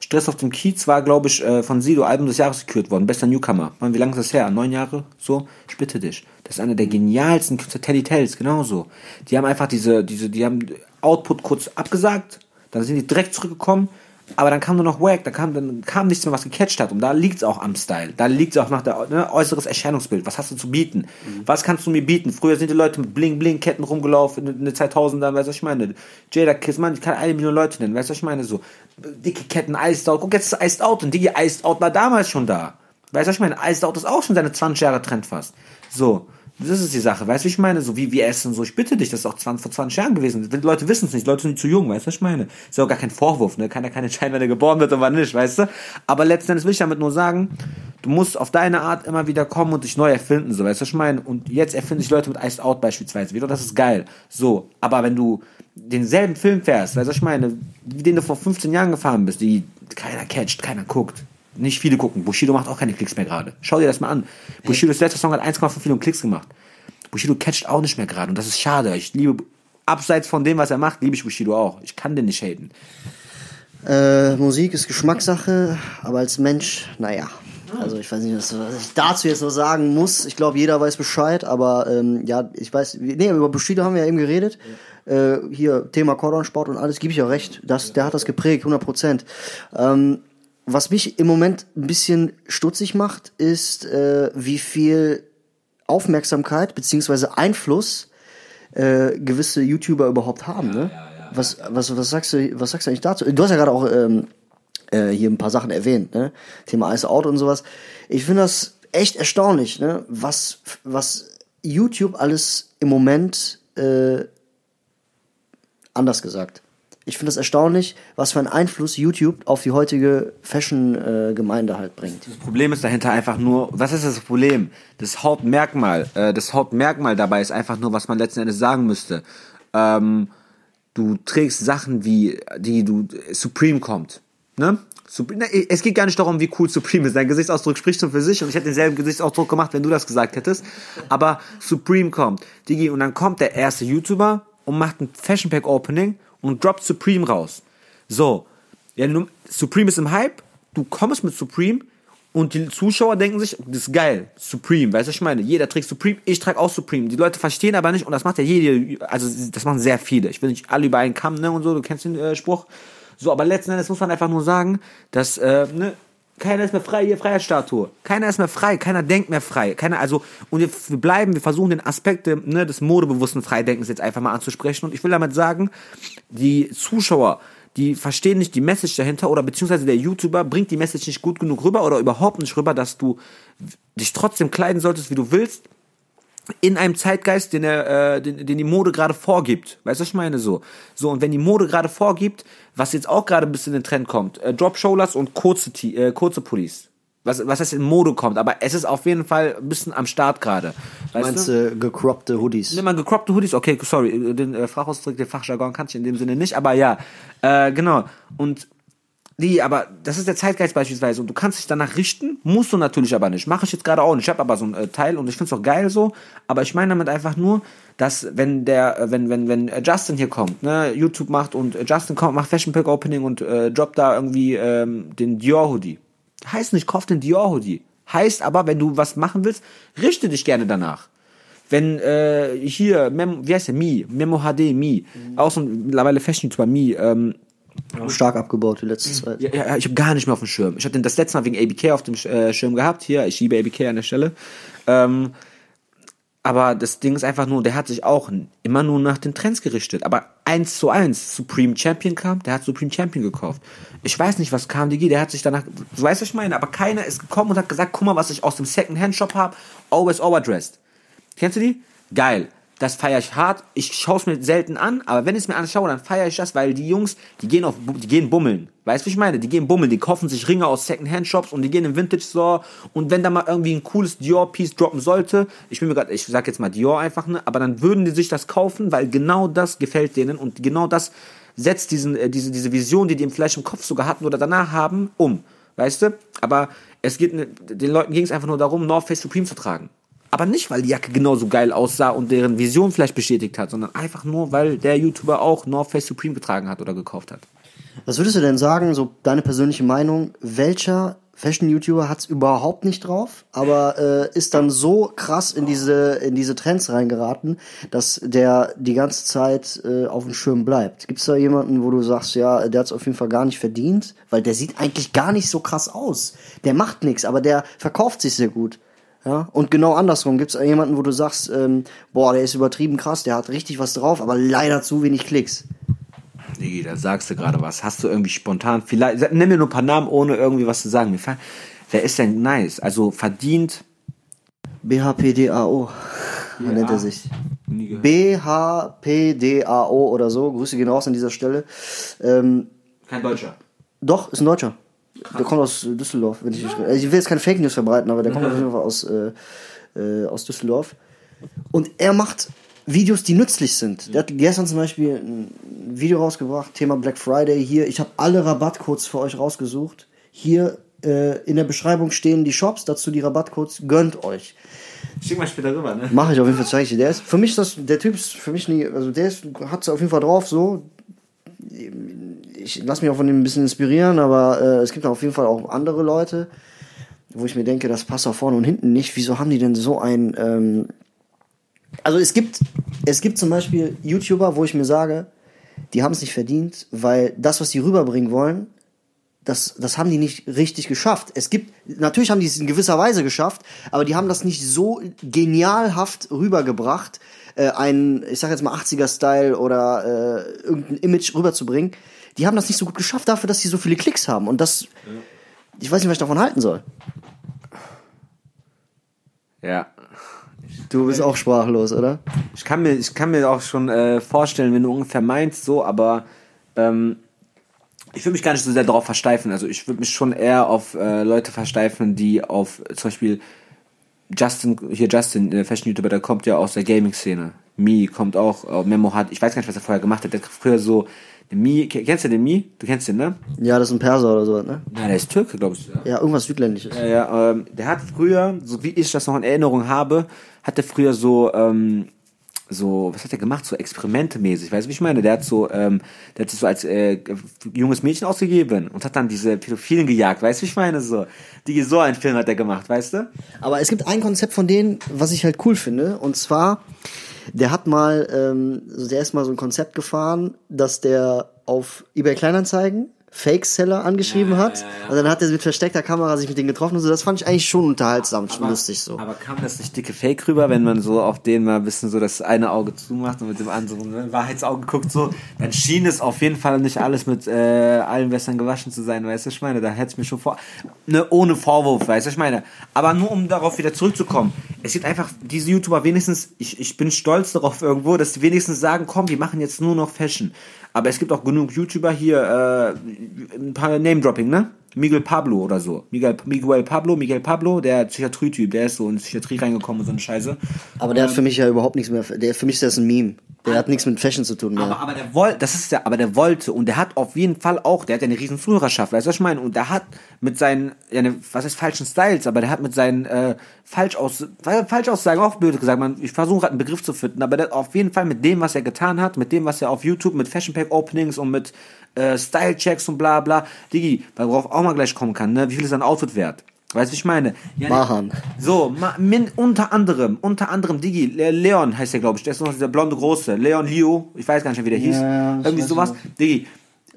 Stress auf dem Kiez war, glaube ich, äh, von Sido Album des Jahres gekürt worden. Bester Newcomer. Mann, wie lange ist das her? Neun Jahre? So? Ich bitte dich. Das ist einer der genialsten Künstler. Teddy Tells, genauso. Die haben einfach diese, diese, die haben Output kurz abgesagt. Dann sind die direkt zurückgekommen aber dann kam nur noch Wack, da kam, dann kam nichts mehr, was gecatcht hat. Und da liegt es auch am Style. Da liegt es auch nach der ne, äußeres Erscheinungsbild. Was hast du zu bieten? Mhm. Was kannst du mir bieten? Früher sind die Leute mit Bling-Bling-Ketten rumgelaufen in den 2000ern, weißt du, was ich meine? Jada Kiss, man, ich kann eine Million Leute nennen, weißt du, was ich meine? So, dicke Ketten, Iced Out. Guck, jetzt ist Iced Out und Digi Iced Out war damals schon da. Weißt du, was ich meine? Iced Out ist auch schon seine 20 Jahre Trend fast. So. Das ist die Sache, weißt du, ich meine? So wie wir essen, so ich bitte dich, das ist auch 20, vor 20 Jahren gewesen. Die Leute wissen es nicht, Leute sind nicht zu jung, weißt du, was ich meine? Ist ja auch gar kein Vorwurf, ne? Kann ja keiner entscheiden, wenn er geboren wird und wann nicht, weißt du? Aber letztendlich will ich damit nur sagen, du musst auf deine Art immer wieder kommen und dich neu erfinden, so, weißt du, was ich meine? Und jetzt erfinden sich Leute mit Iced Out beispielsweise wieder, das ist geil. So, aber wenn du denselben Film fährst, weißt du, was ich meine? Wie den du vor 15 Jahren gefahren bist, die keiner catcht, keiner guckt. Nicht viele gucken. Bushido macht auch keine Klicks mehr gerade. Schau dir das mal an. Bushidos letzter Song hat 1,5 Millionen Klicks gemacht. Bushido catcht auch nicht mehr gerade und das ist schade. Ich liebe, abseits von dem, was er macht, liebe ich Bushido auch. Ich kann den nicht haten. Äh, Musik ist Geschmackssache, aber als Mensch, naja. Also ich weiß nicht, was ich dazu jetzt noch sagen muss. Ich glaube, jeder weiß Bescheid, aber ähm, ja, ich weiß, nee, über Bushido haben wir ja eben geredet. Ja. Äh, hier Thema Cordon-Sport und alles, gebe ich auch recht. Das, der hat das geprägt, 100 Prozent. Ähm, was mich im Moment ein bisschen stutzig macht, ist, äh, wie viel Aufmerksamkeit beziehungsweise Einfluss äh, gewisse YouTuber überhaupt haben. ne? Was, was, was sagst du, was sagst du eigentlich dazu? Du hast ja gerade auch ähm, äh, hier ein paar Sachen erwähnt, ne? Thema Ice Out und sowas. Ich finde das echt erstaunlich, ne? Was, was YouTube alles im Moment äh, anders gesagt. Ich finde es erstaunlich, was für einen Einfluss YouTube auf die heutige Fashion-Gemeinde halt bringt. Das Problem ist dahinter einfach nur, was ist das Problem? Das Hauptmerkmal, äh, das Hauptmerkmal dabei ist einfach nur, was man letzten Endes sagen müsste. Ähm, du trägst Sachen wie, die du, Supreme kommt, ne, es geht gar nicht darum, wie cool Supreme ist. Dein Gesichtsausdruck spricht schon für sich und ich hätte denselben Gesichtsausdruck gemacht, wenn du das gesagt hättest. Aber Supreme kommt, Digi, und dann kommt der erste YouTuber und macht ein Fashion Pack Opening und droppt Supreme raus. So, ja, Supreme ist im Hype, du kommst mit Supreme und die Zuschauer denken sich, das ist geil, Supreme, weißt du, was ich meine? Jeder trägt Supreme, ich trage auch Supreme. Die Leute verstehen aber nicht, und das macht ja jede, also das machen sehr viele. Ich will nicht alle über einen Kamm, ne, und so, du kennst den äh, Spruch. So, aber letzten Endes muss man einfach nur sagen, dass, äh, ne, keiner ist mehr frei, hier Freiheitsstatue. Keiner ist mehr frei, keiner denkt mehr frei. Keiner, also, und wir, wir bleiben, wir versuchen den Aspekt ne, des modebewussten Freidenkens jetzt einfach mal anzusprechen. Und ich will damit sagen, die Zuschauer, die verstehen nicht die Message dahinter oder beziehungsweise der YouTuber bringt die Message nicht gut genug rüber oder überhaupt nicht rüber, dass du dich trotzdem kleiden solltest, wie du willst, in einem Zeitgeist, den, er, äh, den, den die Mode gerade vorgibt. Weißt du, was ich meine? So. So, und wenn die Mode gerade vorgibt, was jetzt auch gerade ein bisschen in den Trend kommt, äh, Drop-Shoulders und kurze, äh, kurze Pullis. Was, was heißt in Mode kommt, aber es ist auf jeden Fall ein bisschen am Start gerade. Meinst du? äh, gecroppte Hoodies? Nimm mal gecroppte Hoodies, okay, sorry, den äh, Fachausdruck, den Fachjargon kann ich in dem Sinne nicht, aber ja, äh, genau. Und die, aber das ist der Zeitgeist beispielsweise und du kannst dich danach richten, musst du natürlich aber nicht. Mache ich jetzt gerade auch nicht. Ich habe aber so ein äh, Teil und ich finde es auch geil so, aber ich meine damit einfach nur, dass wenn der, äh, wenn, wenn, wenn äh, Justin hier kommt, ne, YouTube macht und Justin kommt, macht Fashion Pack Opening und äh, droppt da irgendwie ähm, den Dior Hoodie. Heißt nicht, kauf den Dior Hoodie. Heißt aber, wenn du was machen willst, richte dich gerne danach wenn äh, hier, Mem wie heißt der, Mi, Memo HD, Mi, auch so ein mittlerweile Fashion-YouTuber, Mi, ähm, Stark abgebaut die letzte Zeit. ja, ja, ich habe gar nicht mehr auf dem Schirm. Ich hatte das letzte Mal wegen ABK auf dem äh, Schirm gehabt. Hier, ich liebe ABK an der Stelle. Ähm, aber das Ding ist einfach nur, der hat sich auch immer nur nach den Trends gerichtet. Aber eins zu eins, Supreme Champion kam, der hat Supreme Champion gekauft. Ich weiß nicht, was kam, Digi, der hat sich danach, du weißt, was ich meine, aber keiner ist gekommen und hat gesagt, guck mal, was ich aus dem Second-Hand-Shop habe, always overdressed. Kennst du die? Geil. Das feiere ich hart. Ich schaue es mir selten an, aber wenn ich es mir anschaue, dann feiere ich das, weil die Jungs, die gehen auf, die gehen bummeln. Weißt du, wie ich meine? Die gehen bummeln, die kaufen sich Ringe aus Second-Hand-Shops und die gehen im Vintage-Store und wenn da mal irgendwie ein cooles Dior-Piece droppen sollte, ich bin mir gerade, ich sag jetzt mal Dior einfach, ne, aber dann würden die sich das kaufen, weil genau das gefällt denen und genau das setzt diesen, äh, diese, diese Vision, die die im vielleicht im Kopf sogar hatten oder danach haben, um. Weißt du? Aber es geht, ne- den Leuten ging es einfach nur darum, North Face Supreme zu tragen. Aber nicht, weil die Jacke genauso geil aussah und deren Vision vielleicht bestätigt hat, sondern einfach nur, weil der YouTuber auch North Face Supreme getragen hat oder gekauft hat. Was würdest du denn sagen, so deine persönliche Meinung, welcher Fashion-YouTuber hat's überhaupt nicht drauf, aber äh, ist dann so krass in diese, in diese Trends reingeraten, dass der die ganze Zeit äh, auf dem Schirm bleibt? Gibt's da jemanden, wo du sagst, ja, der hat's auf jeden Fall gar nicht verdient? Weil der sieht eigentlich gar nicht so krass aus. Der macht nichts, aber der verkauft sich sehr gut. Ja, und genau andersrum gibt's jemanden, wo du sagst, ähm, boah, der ist übertrieben krass, der hat richtig was drauf, aber leider zu wenig Klicks. Digi, da sagst du gerade was. Hast du irgendwie spontan, vielleicht, nenn mir nur ein paar Namen, ohne irgendwie was zu sagen. Mir fallen- Wer ist denn nice? Also verdient. BHPDAO nennt er sich. BHPDAO oder so. Grüße gehen raus an dieser Stelle. Ähm, Kein Deutscher. doch, ist ein Deutscher. Der kommt aus äh, Düsseldorf. Wenn ich, nicht, also ich will jetzt keine Fake News verbreiten, aber der kommt auf jeden Fall aus, äh, äh, aus Düsseldorf. Und er macht Videos, die nützlich sind. Der hat gestern zum Beispiel ein Video rausgebracht, Thema Black Friday. Hier, ich habe alle Rabattcodes für euch rausgesucht. Hier äh, in der Beschreibung stehen die Shops, dazu die Rabattcodes. Gönnt euch. Schick mal später rüber, ne? Mache ich auf jeden Fall, zeige ich dir. Der ist, für mich ist das, der Typ ist für mich nie, also der ist, hat's auf jeden Fall drauf, so. Ich lasse mich auch von dem ein bisschen inspirieren, aber äh, es gibt auf jeden Fall auch andere Leute, wo ich mir denke, das passt auch vorne und hinten nicht. Wieso haben die denn so ein, ähm, also es gibt, es gibt zum Beispiel YouTuber, wo ich mir sage, die haben es nicht verdient, weil das, was die rüberbringen wollen, das, das haben die nicht richtig geschafft. Es gibt, natürlich haben die es in gewisser Weise geschafft, aber die haben das nicht so genialhaft rübergebracht, äh, einen, ich sag jetzt mal 80er-Style oder äh, irgendein Image rüberzubringen. Die haben das nicht so gut geschafft dafür, dass sie so viele Klicks haben. Und das, ich weiß nicht, was ich davon halten soll. Ja. Du bist auch sprachlos, oder? Ich kann mir, ich kann mir auch schon äh, vorstellen, wenn du ungefähr meinst, so, aber ähm, ich würde mich gar nicht so sehr darauf versteifen. Also ich würde mich schon eher auf äh, Leute versteifen, die auf äh, zum Beispiel Justin, hier Justin, der Fashion-YouTuber, der kommt ja aus der Gaming-Szene. Mi kommt auch, äh, Memo hat, ich weiß gar nicht, was er vorher gemacht hat, der hat früher so, den Mi, kennst du den Mi? Du kennst den, ne? Ja, das ist ein Perser oder so, ne? Ja, der ist Türke, glaube ich. Ja. Ja, irgendwas Südländisches. Ja, ja, ähm, der hat früher, so wie ich das noch in Erinnerung habe, hat er früher so, ähm, so, was hat er gemacht? So experimentemäßig, weißt du, wie ich meine? Der hat so, ähm, der hat sich so als äh, junges Mädchen ausgegeben und hat dann diese Pädophilen gejagt, weißt du, wie ich meine? So, die so einen Film hat er gemacht, weißt du? Aber es gibt ein Konzept von denen, was ich halt cool finde, und zwar, der hat mal, ähm, der ist mal so ein Konzept gefahren, dass der auf eBay Kleinanzeigen Fake-Seller angeschrieben hat. Und dann hat er mit versteckter Kamera sich mit denen getroffen und so. Das fand ich eigentlich schon unterhaltsam, schon lustig so. Aber kam das nicht dicke Fake rüber, wenn man so auf den mal ein bisschen so das eine Auge zumacht und mit dem anderen Wahrheitsauge guckt so, dann schien es auf jeden Fall nicht alles mit äh, allen Wässern gewaschen zu sein, weißt du, ich meine, da hätte ich mir schon vor, ne, ohne Vorwurf, weißt du, ich meine, aber nur um darauf wieder zurückzukommen, es gibt einfach diese YouTuber wenigstens, ich, ich bin stolz darauf irgendwo, dass die wenigstens sagen, komm, wir machen jetzt nur noch Fashion. Aber es gibt auch genug YouTuber hier, äh, ein paar Name-Dropping, ne? Miguel Pablo oder so. Miguel, Miguel Pablo, Miguel Pablo, der Psychiatrie-Typ, der ist so in die Psychiatrie reingekommen und so eine Scheiße. Aber der hat für mich ja überhaupt nichts mehr, der, für mich ist das ein Meme. Der hat nichts mit Fashion zu tun mehr. Aber, aber der wollte, das ist ja, aber der wollte und der hat auf jeden Fall auch, der hat ja eine riesen Zuhörerschaft, weißt du, was ich meine? Und der hat mit seinen, ja, ne, was heißt falschen Styles, aber der hat mit seinen äh, Falschaus, Falschaussagen auch blöd gesagt, man, ich versuche gerade einen Begriff zu finden, aber der hat auf jeden Fall mit dem, was er getan hat, mit dem, was er auf YouTube, mit Fashion Pack Openings und mit äh, Style Checks und bla bla, Digi, worauf auch mal gleich kommen kann, ne? Wie viel ist ein Outfit wert? Weißt du, wie ich meine? Ja, Mahan. So, ma, min, unter anderem, unter anderem Digi, Le Leon heißt der, glaube ich, der ist noch dieser blonde Große, Leon Liu, ich weiß gar nicht wie der hieß. Ja, Irgendwie sowas. nicht Digi,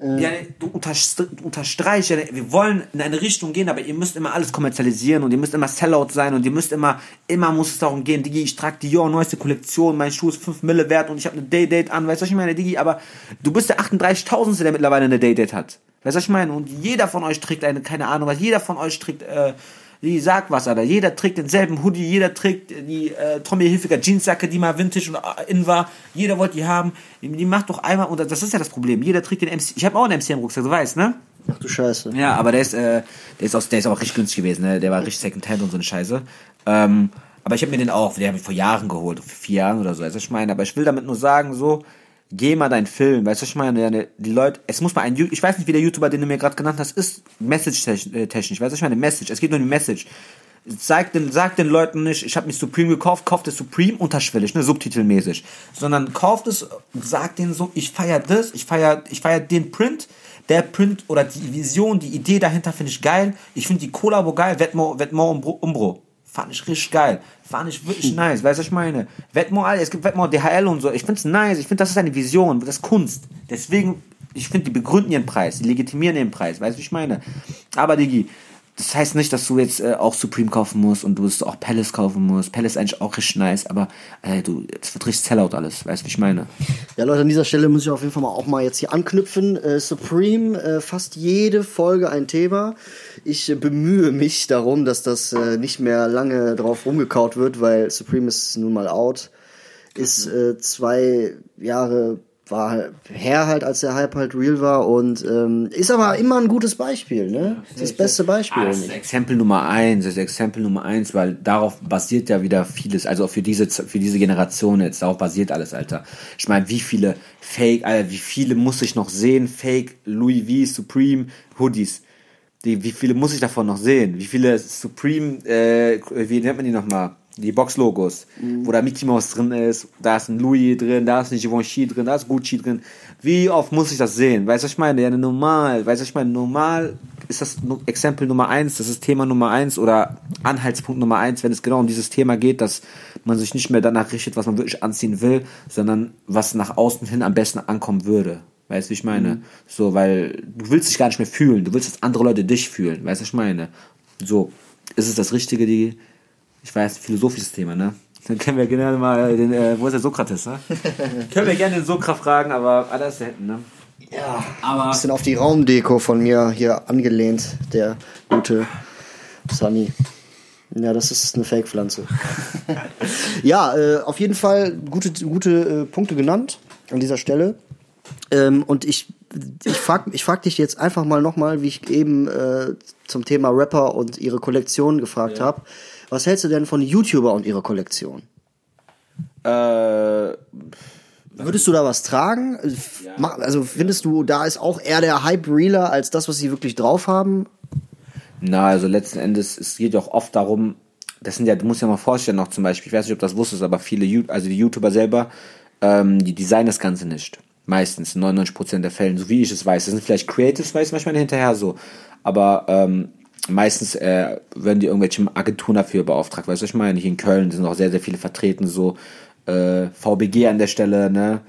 ja, du, unterst du unterstreichst, ja, wir wollen in eine Richtung gehen, aber ihr müsst immer alles kommerzialisieren und ihr müsst immer Sellout sein und ihr müsst immer, immer muss es darum gehen, Digi, ich trage Dior, neueste Kollektion, mein Schuh ist 5 Mille wert und ich habe eine Day-Date an, weißt du, was ich meine, Digi, aber du bist der 38.000. der mittlerweile eine Day-Date hat. Weißt du, was ich meine? Und jeder von euch trägt eine, keine Ahnung, was jeder von euch trägt, äh, die sagt was, Alter. Jeder trägt denselben Hoodie, jeder trägt die äh, Tommy Hilfiger Jeansjacke, die mal Vintage und äh, in war. Jeder wollte die haben. Die, macht doch einmal, und das ist ja das Problem. Jeder trägt den MC. Ich habe auch einen MC im Rucksack, du weißt, ne? Ach du Scheiße. Ja, aber der ist, äh, der ist, aus, der ist auch richtig günstig gewesen, ne? Der war richtig Secondhand und so eine Scheiße. Ähm, aber ich habe mir den auch, den habe ich vor Jahren geholt, vor vier Jahren oder so. Also ich meine, aber ich will damit nur sagen, so, geh mal deinen Film, weißt du, ich meine, ne, die Leute, es muss mal ein, ich weiß nicht, wie der YouTuber, den du mir gerade genannt hast, ist Message-technisch, weißt du, ich meine, Message, es geht nur um die Message. Sag den, sag den Leuten nicht, ich habe mich Supreme gekauft, kauft es Supreme unterschwellig, ne, subtitelmäßig, sondern kauft es, sag denen so, ich feier das, ich feier, ich feier den Print, der Print oder die Vision, die Idee dahinter finde ich geil, ich finde die Kollabo geil, Vetmo, Vetmo Umbro, Umbro. Fand ich richtig geil. Fand ich wirklich nice. Weißt du, was ich meine? Alter, es gibt Vetmo DHL und so. Ich find's nice. Ich finde, das ist eine Vision. Das ist Kunst. Deswegen, ich finde, die begründen ihren Preis. Die legitimieren ihren Preis. Weißt du, wie ich meine? Aber, Digi, das heißt nicht, dass du jetzt äh, auch Supreme kaufen musst und du es auch Palace kaufen musst. Palace ist eigentlich auch richtig nice, aber äh, du, es wird richtig Sellout alles. Weißt du, wie ich meine? Ja, Leute, an dieser Stelle muss ich auf jeden Fall mal auch mal jetzt hier anknüpfen. Äh, Supreme, äh, fast jede Folge ein Thema. Ich äh, bemühe mich darum, dass das äh, nicht mehr lange drauf rumgekaut wird, weil Supreme ist nun mal out. Ist zwei Jahre war halt her halt, als der Hype halt real war und ähm, ist aber immer ein gutes Beispiel, ne? Das, das beste Beispiel. Ah, das ist Exempel Nummer eins, das ist Exempel Nummer eins, weil darauf basiert ja wieder vieles, also für diese, für diese Generation jetzt, darauf basiert alles, Alter. Ich meine, wie viele Fake, Alter, wie viele muss ich noch sehen, Fake Louis V, Supreme Hoodies? Die, wie viele muss ich davon noch sehen? Wie viele Supreme, äh, wie nennt man die nochmal? Die Box-Logos, wo da Mickey Mouse drin ist, da ist ein Louis drin, da ist ein Givenchy drin, da ist Gucci drin. Wie oft muss ich das sehen? Weißt du, was ich meine? Ja, normal, weißt du, was ich meine? Normal ist das Exempel Nummer eins, das ist Thema Nummer eins oder Anhaltspunkt Nummer eins, wenn es genau um dieses Thema geht, dass man sich nicht mehr danach richtet, was man wirklich anziehen will, sondern was nach außen hin am besten ankommen würde. Weißt du, wie ich meine? So, weil du willst dich gar nicht mehr fühlen. Du willst, dass andere Leute dich fühlen. Weißt du, was ich meine? So, ist es das Richtige, die, ich weiß, philosophisches Thema, ne? Dann können wir gerne mal den, äh, wo ist der Sokrates, ne? können wir gerne den Sokrat fragen, aber alles da hinten, ne? Ja, Aber- ein bisschen auf die Raumdeko von mir hier angelehnt, der gute Sunny. Ja, das ist eine Fake-Pflanze. ja, äh, auf jeden Fall gute, gute äh, Punkte genannt an dieser Stelle. Ähm, und ich, ich, frag, ich frag dich jetzt einfach mal nochmal, wie ich eben äh, zum Thema Rapper und ihre Kollektion gefragt habe. Was hältst du denn von YouTuber und ihrer Kollektion? Äh, Würdest du da was tragen? Ma- Also findest du, da ist auch eher der Hype realer als das, was sie wirklich drauf haben? Na, also letzten Endes, es geht ja auch oft darum, das sind ja, du musst dir mal vorstellen, noch zum Beispiel, ich weiß nicht, ob du das wusstest, aber viele, also die YouTuber selber, ähm, die designen das Ganze nicht. Meistens, in 99% der Fällen, so wie ich es weiß. Das sind vielleicht Creatives, weiß manchmal hinterher so. Aber ähm, meistens äh, werden die irgendwelche Agenturen dafür beauftragt. Weißt du, ich meine? Hier in Köln sind auch sehr, sehr viele vertreten, so äh, VBG an der Stelle, ne?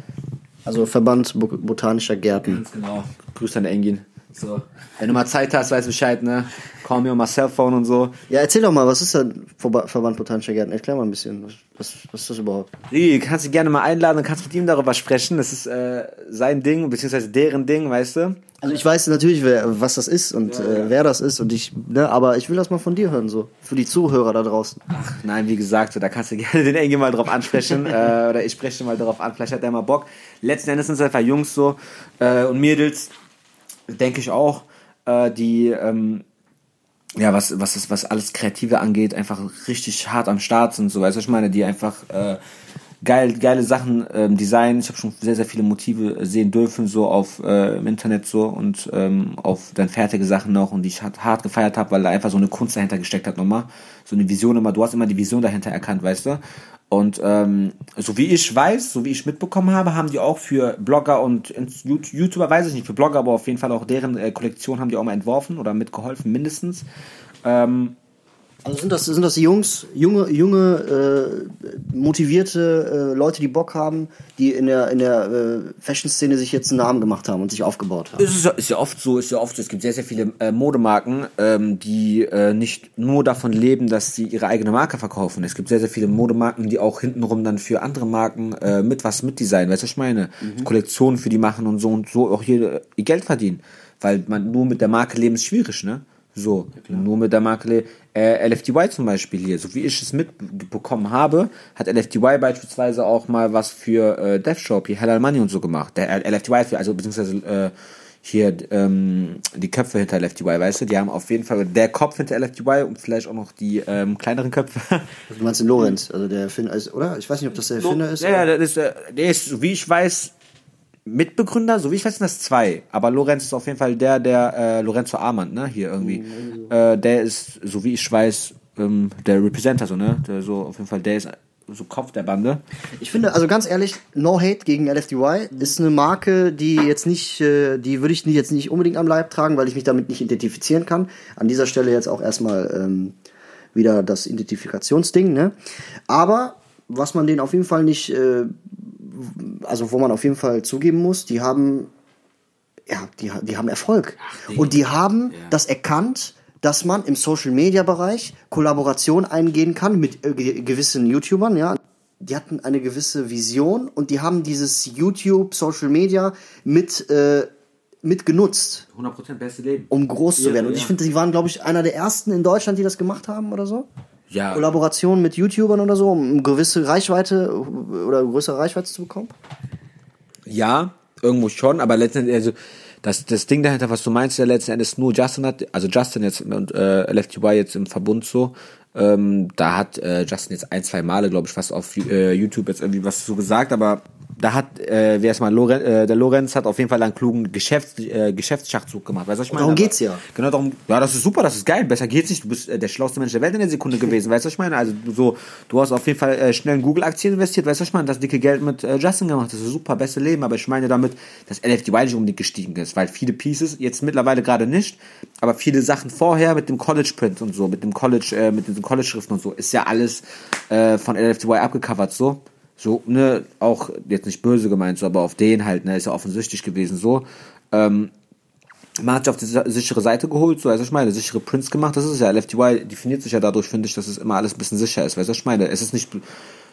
Also Verband Bo Botanischer Gärten. Genau. Grüß an Engin. So. Wenn du mal Zeit hast, weißt du Bescheid, ne? Call me on my cellphone und so. Ja, erzähl doch mal, was ist denn Verba Verband Botanischer Gärten? Erklär mal ein bisschen. Was, was, ist das überhaupt? Rigi, kannst du gerne mal einladen und kannst mit ihm darüber sprechen. Das ist äh, sein Ding, beziehungsweise deren Ding, weißt du? Also ich weiß natürlich, wer, was das ist und Äh, wer das ist und ich, ne, aber ich will das mal von dir hören, so. Für die Zuhörer da draußen. Nein, wie gesagt, so, da kannst du gerne den Engel mal drauf ansprechen. äh, oder ich spreche mal drauf an, vielleicht hat er mal Bock. Letzten Endes sind es einfach Jungs so äh, und Mädels, denke ich auch, äh, die ähm, ja, was, was, ist, was alles Kreative angeht, einfach richtig hart am Start sind, so weißt du, ich meine, die einfach äh, geil, geile Sachen ähm, designen. Ich habe schon sehr, sehr viele Motive sehen dürfen, so auf äh, im Internet so und ähm, auf dann fertige Sachen noch und die ich hart, hart gefeiert habe, weil da einfach so eine Kunst dahinter gesteckt hat nochmal. So eine Vision immer, du hast immer die Vision dahinter erkannt, weißt du? Und ähm, so wie ich weiß, so wie ich mitbekommen habe, haben die auch für Blogger und YouTuber, weiß ich nicht, für Blogger, aber auf jeden Fall auch deren äh, Kollektion haben die auch mal entworfen oder mitgeholfen, mindestens. Ähm, Also sind das, sind das Jungs, junge, junge, äh, motivierte äh, Leute, die Bock haben, die in der, in der äh, Fashion-Szene sich jetzt einen Namen gemacht haben und sich aufgebaut haben? Es ist, ja- ist ja oft so, ist ja oft so. Es gibt sehr, sehr viele äh, Modemarken, ähm, die äh, nicht nur davon leben, dass sie ihre eigene Marke verkaufen. Es gibt sehr, sehr viele Modemarken, die auch hintenrum dann für andere Marken äh, mit was mitdesignen. Weißt du, was ich meine? Kollektionen für die machen und so und so auch hier ihr Geld verdienen. Weil man nur mit der Marke leben ist schwierig, ne? So, nur mit der Marke, le- äh, LFDY zum Beispiel hier, so wie ich es mitbekommen habe, hat LFDY beispielsweise auch mal was für äh, Death Shop, hier Halal Money und so gemacht. Der äh, LFDY, für, also beziehungsweise äh, hier ähm, die Köpfe hinter LFDY, weißt du, die haben auf jeden Fall der Kopf hinter LFDY und vielleicht auch noch die ähm, kleineren Köpfe. Also du meinst den Lorenz, also der Erfinder ist, oder? Ich weiß nicht, ob das der Erfinder ist. Ja, ja, das ist, äh, der ist, so wie ich weiß, Mitbegründer, so wie ich weiß, sind das zwei. Aber Lorenz ist auf jeden Fall der, der äh, Lorenzo Armand, ne, hier irgendwie. Äh, der ist, so wie ich weiß, ähm, der Representer, so, ne? Der so, auf jeden Fall, der ist so Kopf der Bande. Ich finde, also ganz ehrlich, No Hate gegen LFDY ist eine Marke, die jetzt nicht, äh, die würde ich jetzt nicht unbedingt am Leib tragen, weil ich mich damit nicht identifizieren kann. An dieser Stelle jetzt auch erstmal ähm, wieder das Identifikationsding, ne? Aber was man denen auf jeden Fall nicht, äh, also wo man auf jeden Fall zugeben muss, die haben, ja, die, die haben Erfolg. Und die haben das erkannt, dass man im Social Media Bereich Kollaboration eingehen kann mit äh, ge gewissen YouTubern, ja. Die hatten eine gewisse Vision und die haben dieses YouTube Social Media mit, äh, mit genutzt, 100% beste Leben. um groß zu Ja, werden. Und ich ja. finde, sie waren, glaube ich, einer der ersten in Deutschland, die das gemacht haben oder so. Ja. Kollaboration mit YouTubern oder so, um eine gewisse Reichweite oder größere Reichweite zu bekommen. Ja, irgendwo schon, aber letztendlich, also das, das Ding dahinter, was du meinst, ja letzten Endes nur Justin hat, also Justin jetzt und äh, LFTY jetzt im Verbund so, ähm, da hat äh, Justin jetzt ein, zwei Male, glaube ich, fast auf äh, YouTube jetzt irgendwie was so gesagt, aber da hat, äh, wer ist mal, Loren, äh, der Lorenz hat auf jeden Fall einen klugen Geschäfts, äh, Geschäftsschachzug gemacht. Weißt du, was ich meine? darum Aber- geht's ja. Genau darum, ja, das ist super, das ist geil, besser geht's nicht. Du bist äh, der schlauste Mensch der Welt in der Sekunde gewesen, weißt du, was ich meine? Also du so, du hast auf jeden Fall äh, schnell in Google-Aktien investiert, weißt du, was ich meine? Das dicke Geld mit äh, Justin gemacht, das ist super, beste Leben, aber ich meine damit, dass LFDY nicht unbedingt gestiegen ist, weil viele Pieces, jetzt mittlerweile gerade nicht, aber viele Sachen vorher mit dem College-Print und so, mit dem College, äh, mit diesen College-Schriften und so, ist ja alles äh, von LFDY abgecovert, so. So, ne, auch jetzt nicht böse gemeint, so, aber auf den halt, ne, ist ja offensichtlich gewesen, so. Ähm, man hat sich auf die sichere Seite geholt, so, also ich meine, sichere Prints gemacht, das ist ja, LFTY definiert sich ja dadurch, finde ich, dass es immer alles ein bisschen sicher ist, weißt du, ich meine, es ist nicht,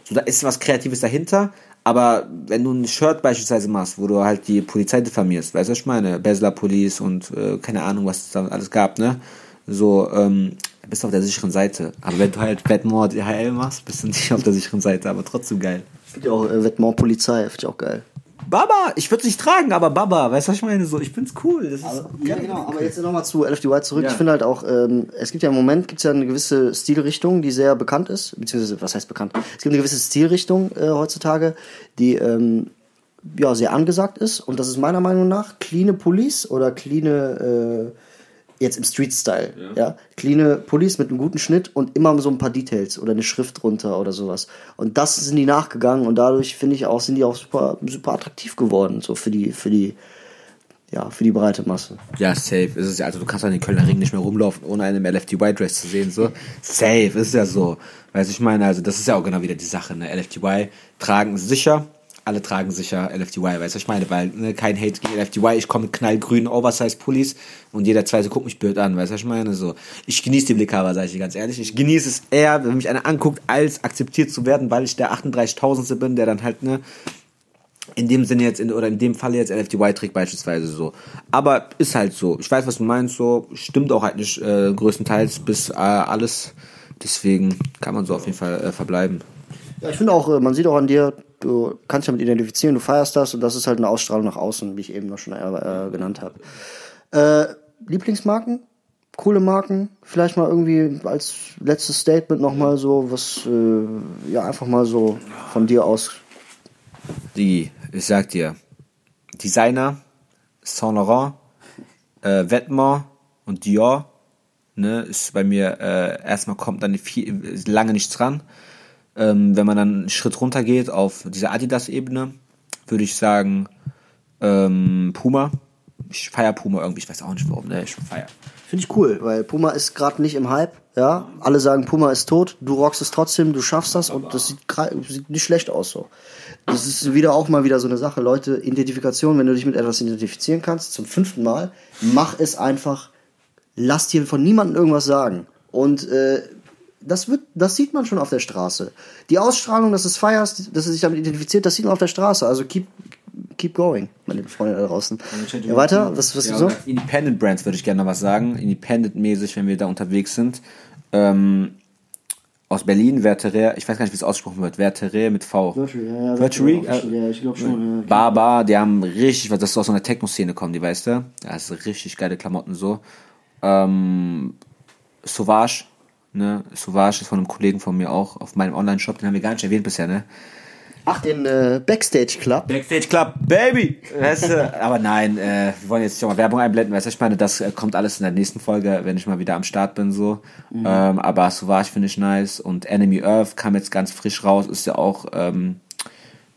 so, da ist was Kreatives dahinter, aber wenn du ein Shirt beispielsweise machst, wo du halt die Polizei diffamierst, weißt du, ich meine, Besler Police und äh, keine Ahnung, was es da alles gab, ne, so, ähm, bist du auf der sicheren Seite. Aber wenn du halt Batmore DHL machst, bist du nicht auf der sicheren Seite, aber trotzdem geil. Finde ich auch äh, Vêtement Polizei, finde ich auch geil. Baba, ich würde es nicht tragen, aber Baba, weißt du, was ich meine? So, ich find's cool. Das ist Aber, ja, genau, aber jetzt nochmal zu LFDY zurück. Ich finde halt auch, ähm, es gibt ja im Moment gibt's ja eine gewisse Stilrichtung, die sehr bekannt ist, beziehungsweise, was heißt bekannt? Es gibt eine gewisse Stilrichtung äh, heutzutage, die ähm, ja sehr angesagt ist und das ist meiner Meinung nach cleane Police oder cleane, äh, jetzt im Street-Style, ja. Cleane Police mit einem guten Schnitt und immer so ein paar Details oder eine Schrift drunter oder sowas. Und das sind die nachgegangen und dadurch finde ich auch, sind die auch super, super attraktiv geworden, so für die, für die, ja, für die breite Masse. Ja, safe. Ist es ja, also du kannst an den Kölner Ring nicht mehr rumlaufen, ohne einen im LFTY-Dress zu sehen. So. Safe, ist ja so. Weißt du, ich meine, also das ist ja auch genau wieder die Sache. Ne? LFTY tragen sicher, alle tragen sicher LFTY, weißt du, ich meine, weil ne, kein Hate gegen LFTY, ich komme mit knallgrünen Oversize-Pullis und jeder zweite guckt mich blöd an, weißt du, ich meine, so. Ich genieße die Blickhaber, sag ich dir ganz ehrlich. Ich genieße es eher, wenn mich einer anguckt, als akzeptiert zu werden, weil ich der 38.000. bin, der dann halt, ne, in dem Sinne jetzt, in, oder in dem Fall jetzt LFTY trägt beispielsweise so. Aber ist halt so. Ich weiß, was du meinst, so. Stimmt auch halt nicht äh, größtenteils bis äh, alles. Deswegen kann man so auf jeden Fall äh, verbleiben. Ja, ich finde auch, äh, man sieht auch an dir, du kannst dich damit identifizieren, du feierst das und das ist halt eine Ausstrahlung nach außen, wie ich eben noch schon äh, genannt habe. Äh, Lieblingsmarken? Coole Marken? Vielleicht mal irgendwie als letztes Statement nochmal so, was, äh, ja, einfach mal so von dir aus. Die, ich sag dir, Designer, Saint Laurent, äh, Vetements und Dior, ne, ist bei mir, äh, erstmal kommt dann viel, lange nichts dran. Ähm, wenn man dann einen Schritt runter geht auf diese Adidas-Ebene, würde ich sagen, ähm, Puma. Ich feier Puma irgendwie, ich weiß auch nicht warum, ne, ich feier. Finde ich cool, weil Puma ist gerade nicht im Hype, ja. Alle sagen, Puma ist tot, du rockst es trotzdem, du schaffst das und das sieht, sieht nicht schlecht aus so. Das ist wieder auch mal wieder so eine Sache, Leute, Identifikation, wenn du dich mit etwas identifizieren kannst, zum fünften Mal, mach es einfach, lass dir von niemandem irgendwas sagen. Und äh, das wird, das sieht man schon auf der Straße. Die Ausstrahlung, dass es feierst, dass es sich damit identifiziert, das sieht man auf der Straße. Also keep, keep going, meine Freunde da draußen. Ja, weiter, was, was ja, so? Independent Brands würde ich gerne noch was sagen. Independent-mäßig, wenn wir da unterwegs sind. Ähm, aus Berlin, Vertere, ich weiß gar nicht, wie es ausgesprochen wird. Vertere mit V. Ja, Virtually? Ja, ich glaube schon. Ja. Baba, die haben richtig, was das ist aus so einer Techno-Szene kommen, die weißt du? Das ist richtig geile Klamotten so. Ähm, Sauvage, ne? Sauvage ist von einem Kollegen von mir auch auf meinem Online-Shop, den haben wir gar nicht erwähnt bisher, ne? Ach, den äh, Backstage Club. Backstage Club, Baby! Weißt du? Aber nein, äh, wir wollen jetzt nicht auch mal Werbung einblenden, weißt du, ich meine, das äh, kommt alles in der nächsten Folge, wenn ich mal wieder am Start bin, so. Ähm, aber Sauvage finde ich nice und Enemy Earth kam jetzt ganz frisch raus, ist ja auch, ähm,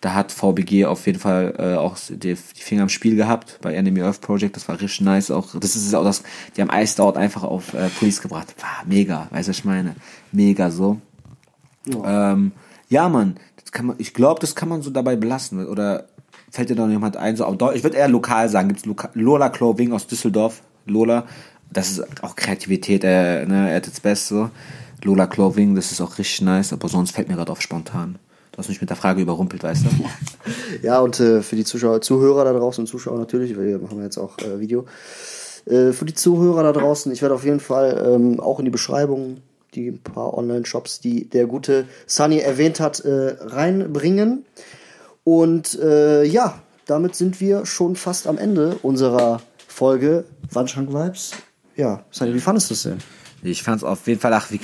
da hat VBG auf jeden Fall äh, auch die, die Finger im Spiel gehabt bei Enemy Earth Project, das war richtig nice, auch, das ist auch das, die haben Ice Out einfach auf äh, Police gebracht, war mega, weißt du, was ich meine, mega so. Ähm, ja, Mann, das kann man, ich glaube, das kann man so dabei belassen. Oder fällt dir noch jemand ein? So, ich würde eher lokal sagen, gibt's Loka Lola Clothing aus Düsseldorf. Lola, das ist auch Kreativität, äh, ne, at its best so. Lola Clothing, das ist auch richtig nice, aber sonst fällt mir gerade auf spontan. Du hast mich mit der Frage überrumpelt, weißt du? Ja, und äh, für die Zuschauer, Zuhörer da draußen und Zuschauer natürlich, weil wir machen jetzt auch äh, Video. Äh, für die Zuhörer da draußen, ich werde auf jeden Fall ähm, auch in die Beschreibung die ein paar Online-Shops, die der gute Sunny erwähnt hat, äh, reinbringen. Und äh, ja, damit sind wir schon fast am Ende unserer Folge Wandschrank Vibes. Ja, Sunny, wie fandest du es denn? Ich fand es auf jeden Fall, ach, wir,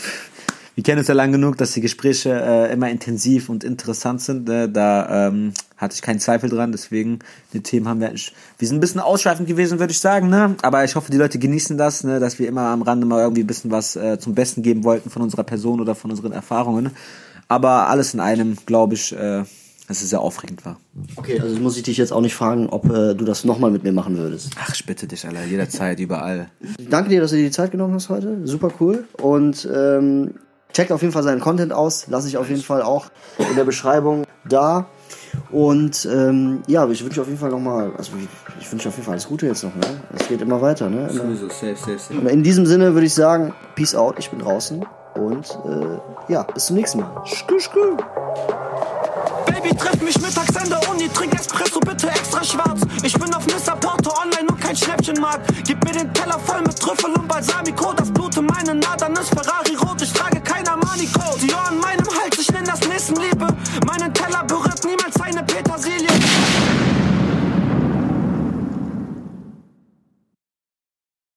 wir kennen uns ja lang genug, dass die Gespräche äh, immer intensiv und interessant sind. Ne? Da ähm, hatte ich keinen Zweifel dran, deswegen die Themen haben wir, wir sind ein bisschen ausschweifend gewesen, würde ich sagen, ne? aber ich hoffe, die Leute genießen das, ne? dass wir immer am Rande mal irgendwie ein bisschen was äh, zum Besten geben wollten von unserer Person oder von unseren Erfahrungen. Aber alles in einem, glaube ich, äh, dass es sehr aufregend war. Okay, also muss ich dich jetzt auch nicht fragen, ob äh, du das nochmal mit mir machen würdest. Ach, ich bitte dich, Alter, jederzeit, überall. Danke dir, dass du dir die Zeit genommen hast heute. Super cool. Und ähm, Checkt auf jeden Fall seinen Content aus. Lasse ich auf jeden Fall auch in der Beschreibung da. Und ähm, ja, ich wünsche auf jeden Fall nochmal, also ich, ich wünsche auf jeden Fall alles Gute jetzt noch, ne? Es geht immer weiter, ne? Immer. Sowieso, safe, safe, safe. Und in diesem Sinne würde ich sagen, Peace out, ich bin draußen und äh, ja, bis zum nächsten Mal. Skü, skü. Baby, treff mich mittags an der Uni, trink Espresso Seite extra schwarz. Ich bin auf Mr. Porto online und kein Schnäppchenmarkt. Gib mir den Teller voll mit Trüffel und Balsamico. Das Blut in meinen Nadern ist Ferrari rot. Ich trage keiner Manico. Dior an meinem Hals, ich nenn das Nächstenliebe. Meinen Teller berührt niemals eine Petersilie.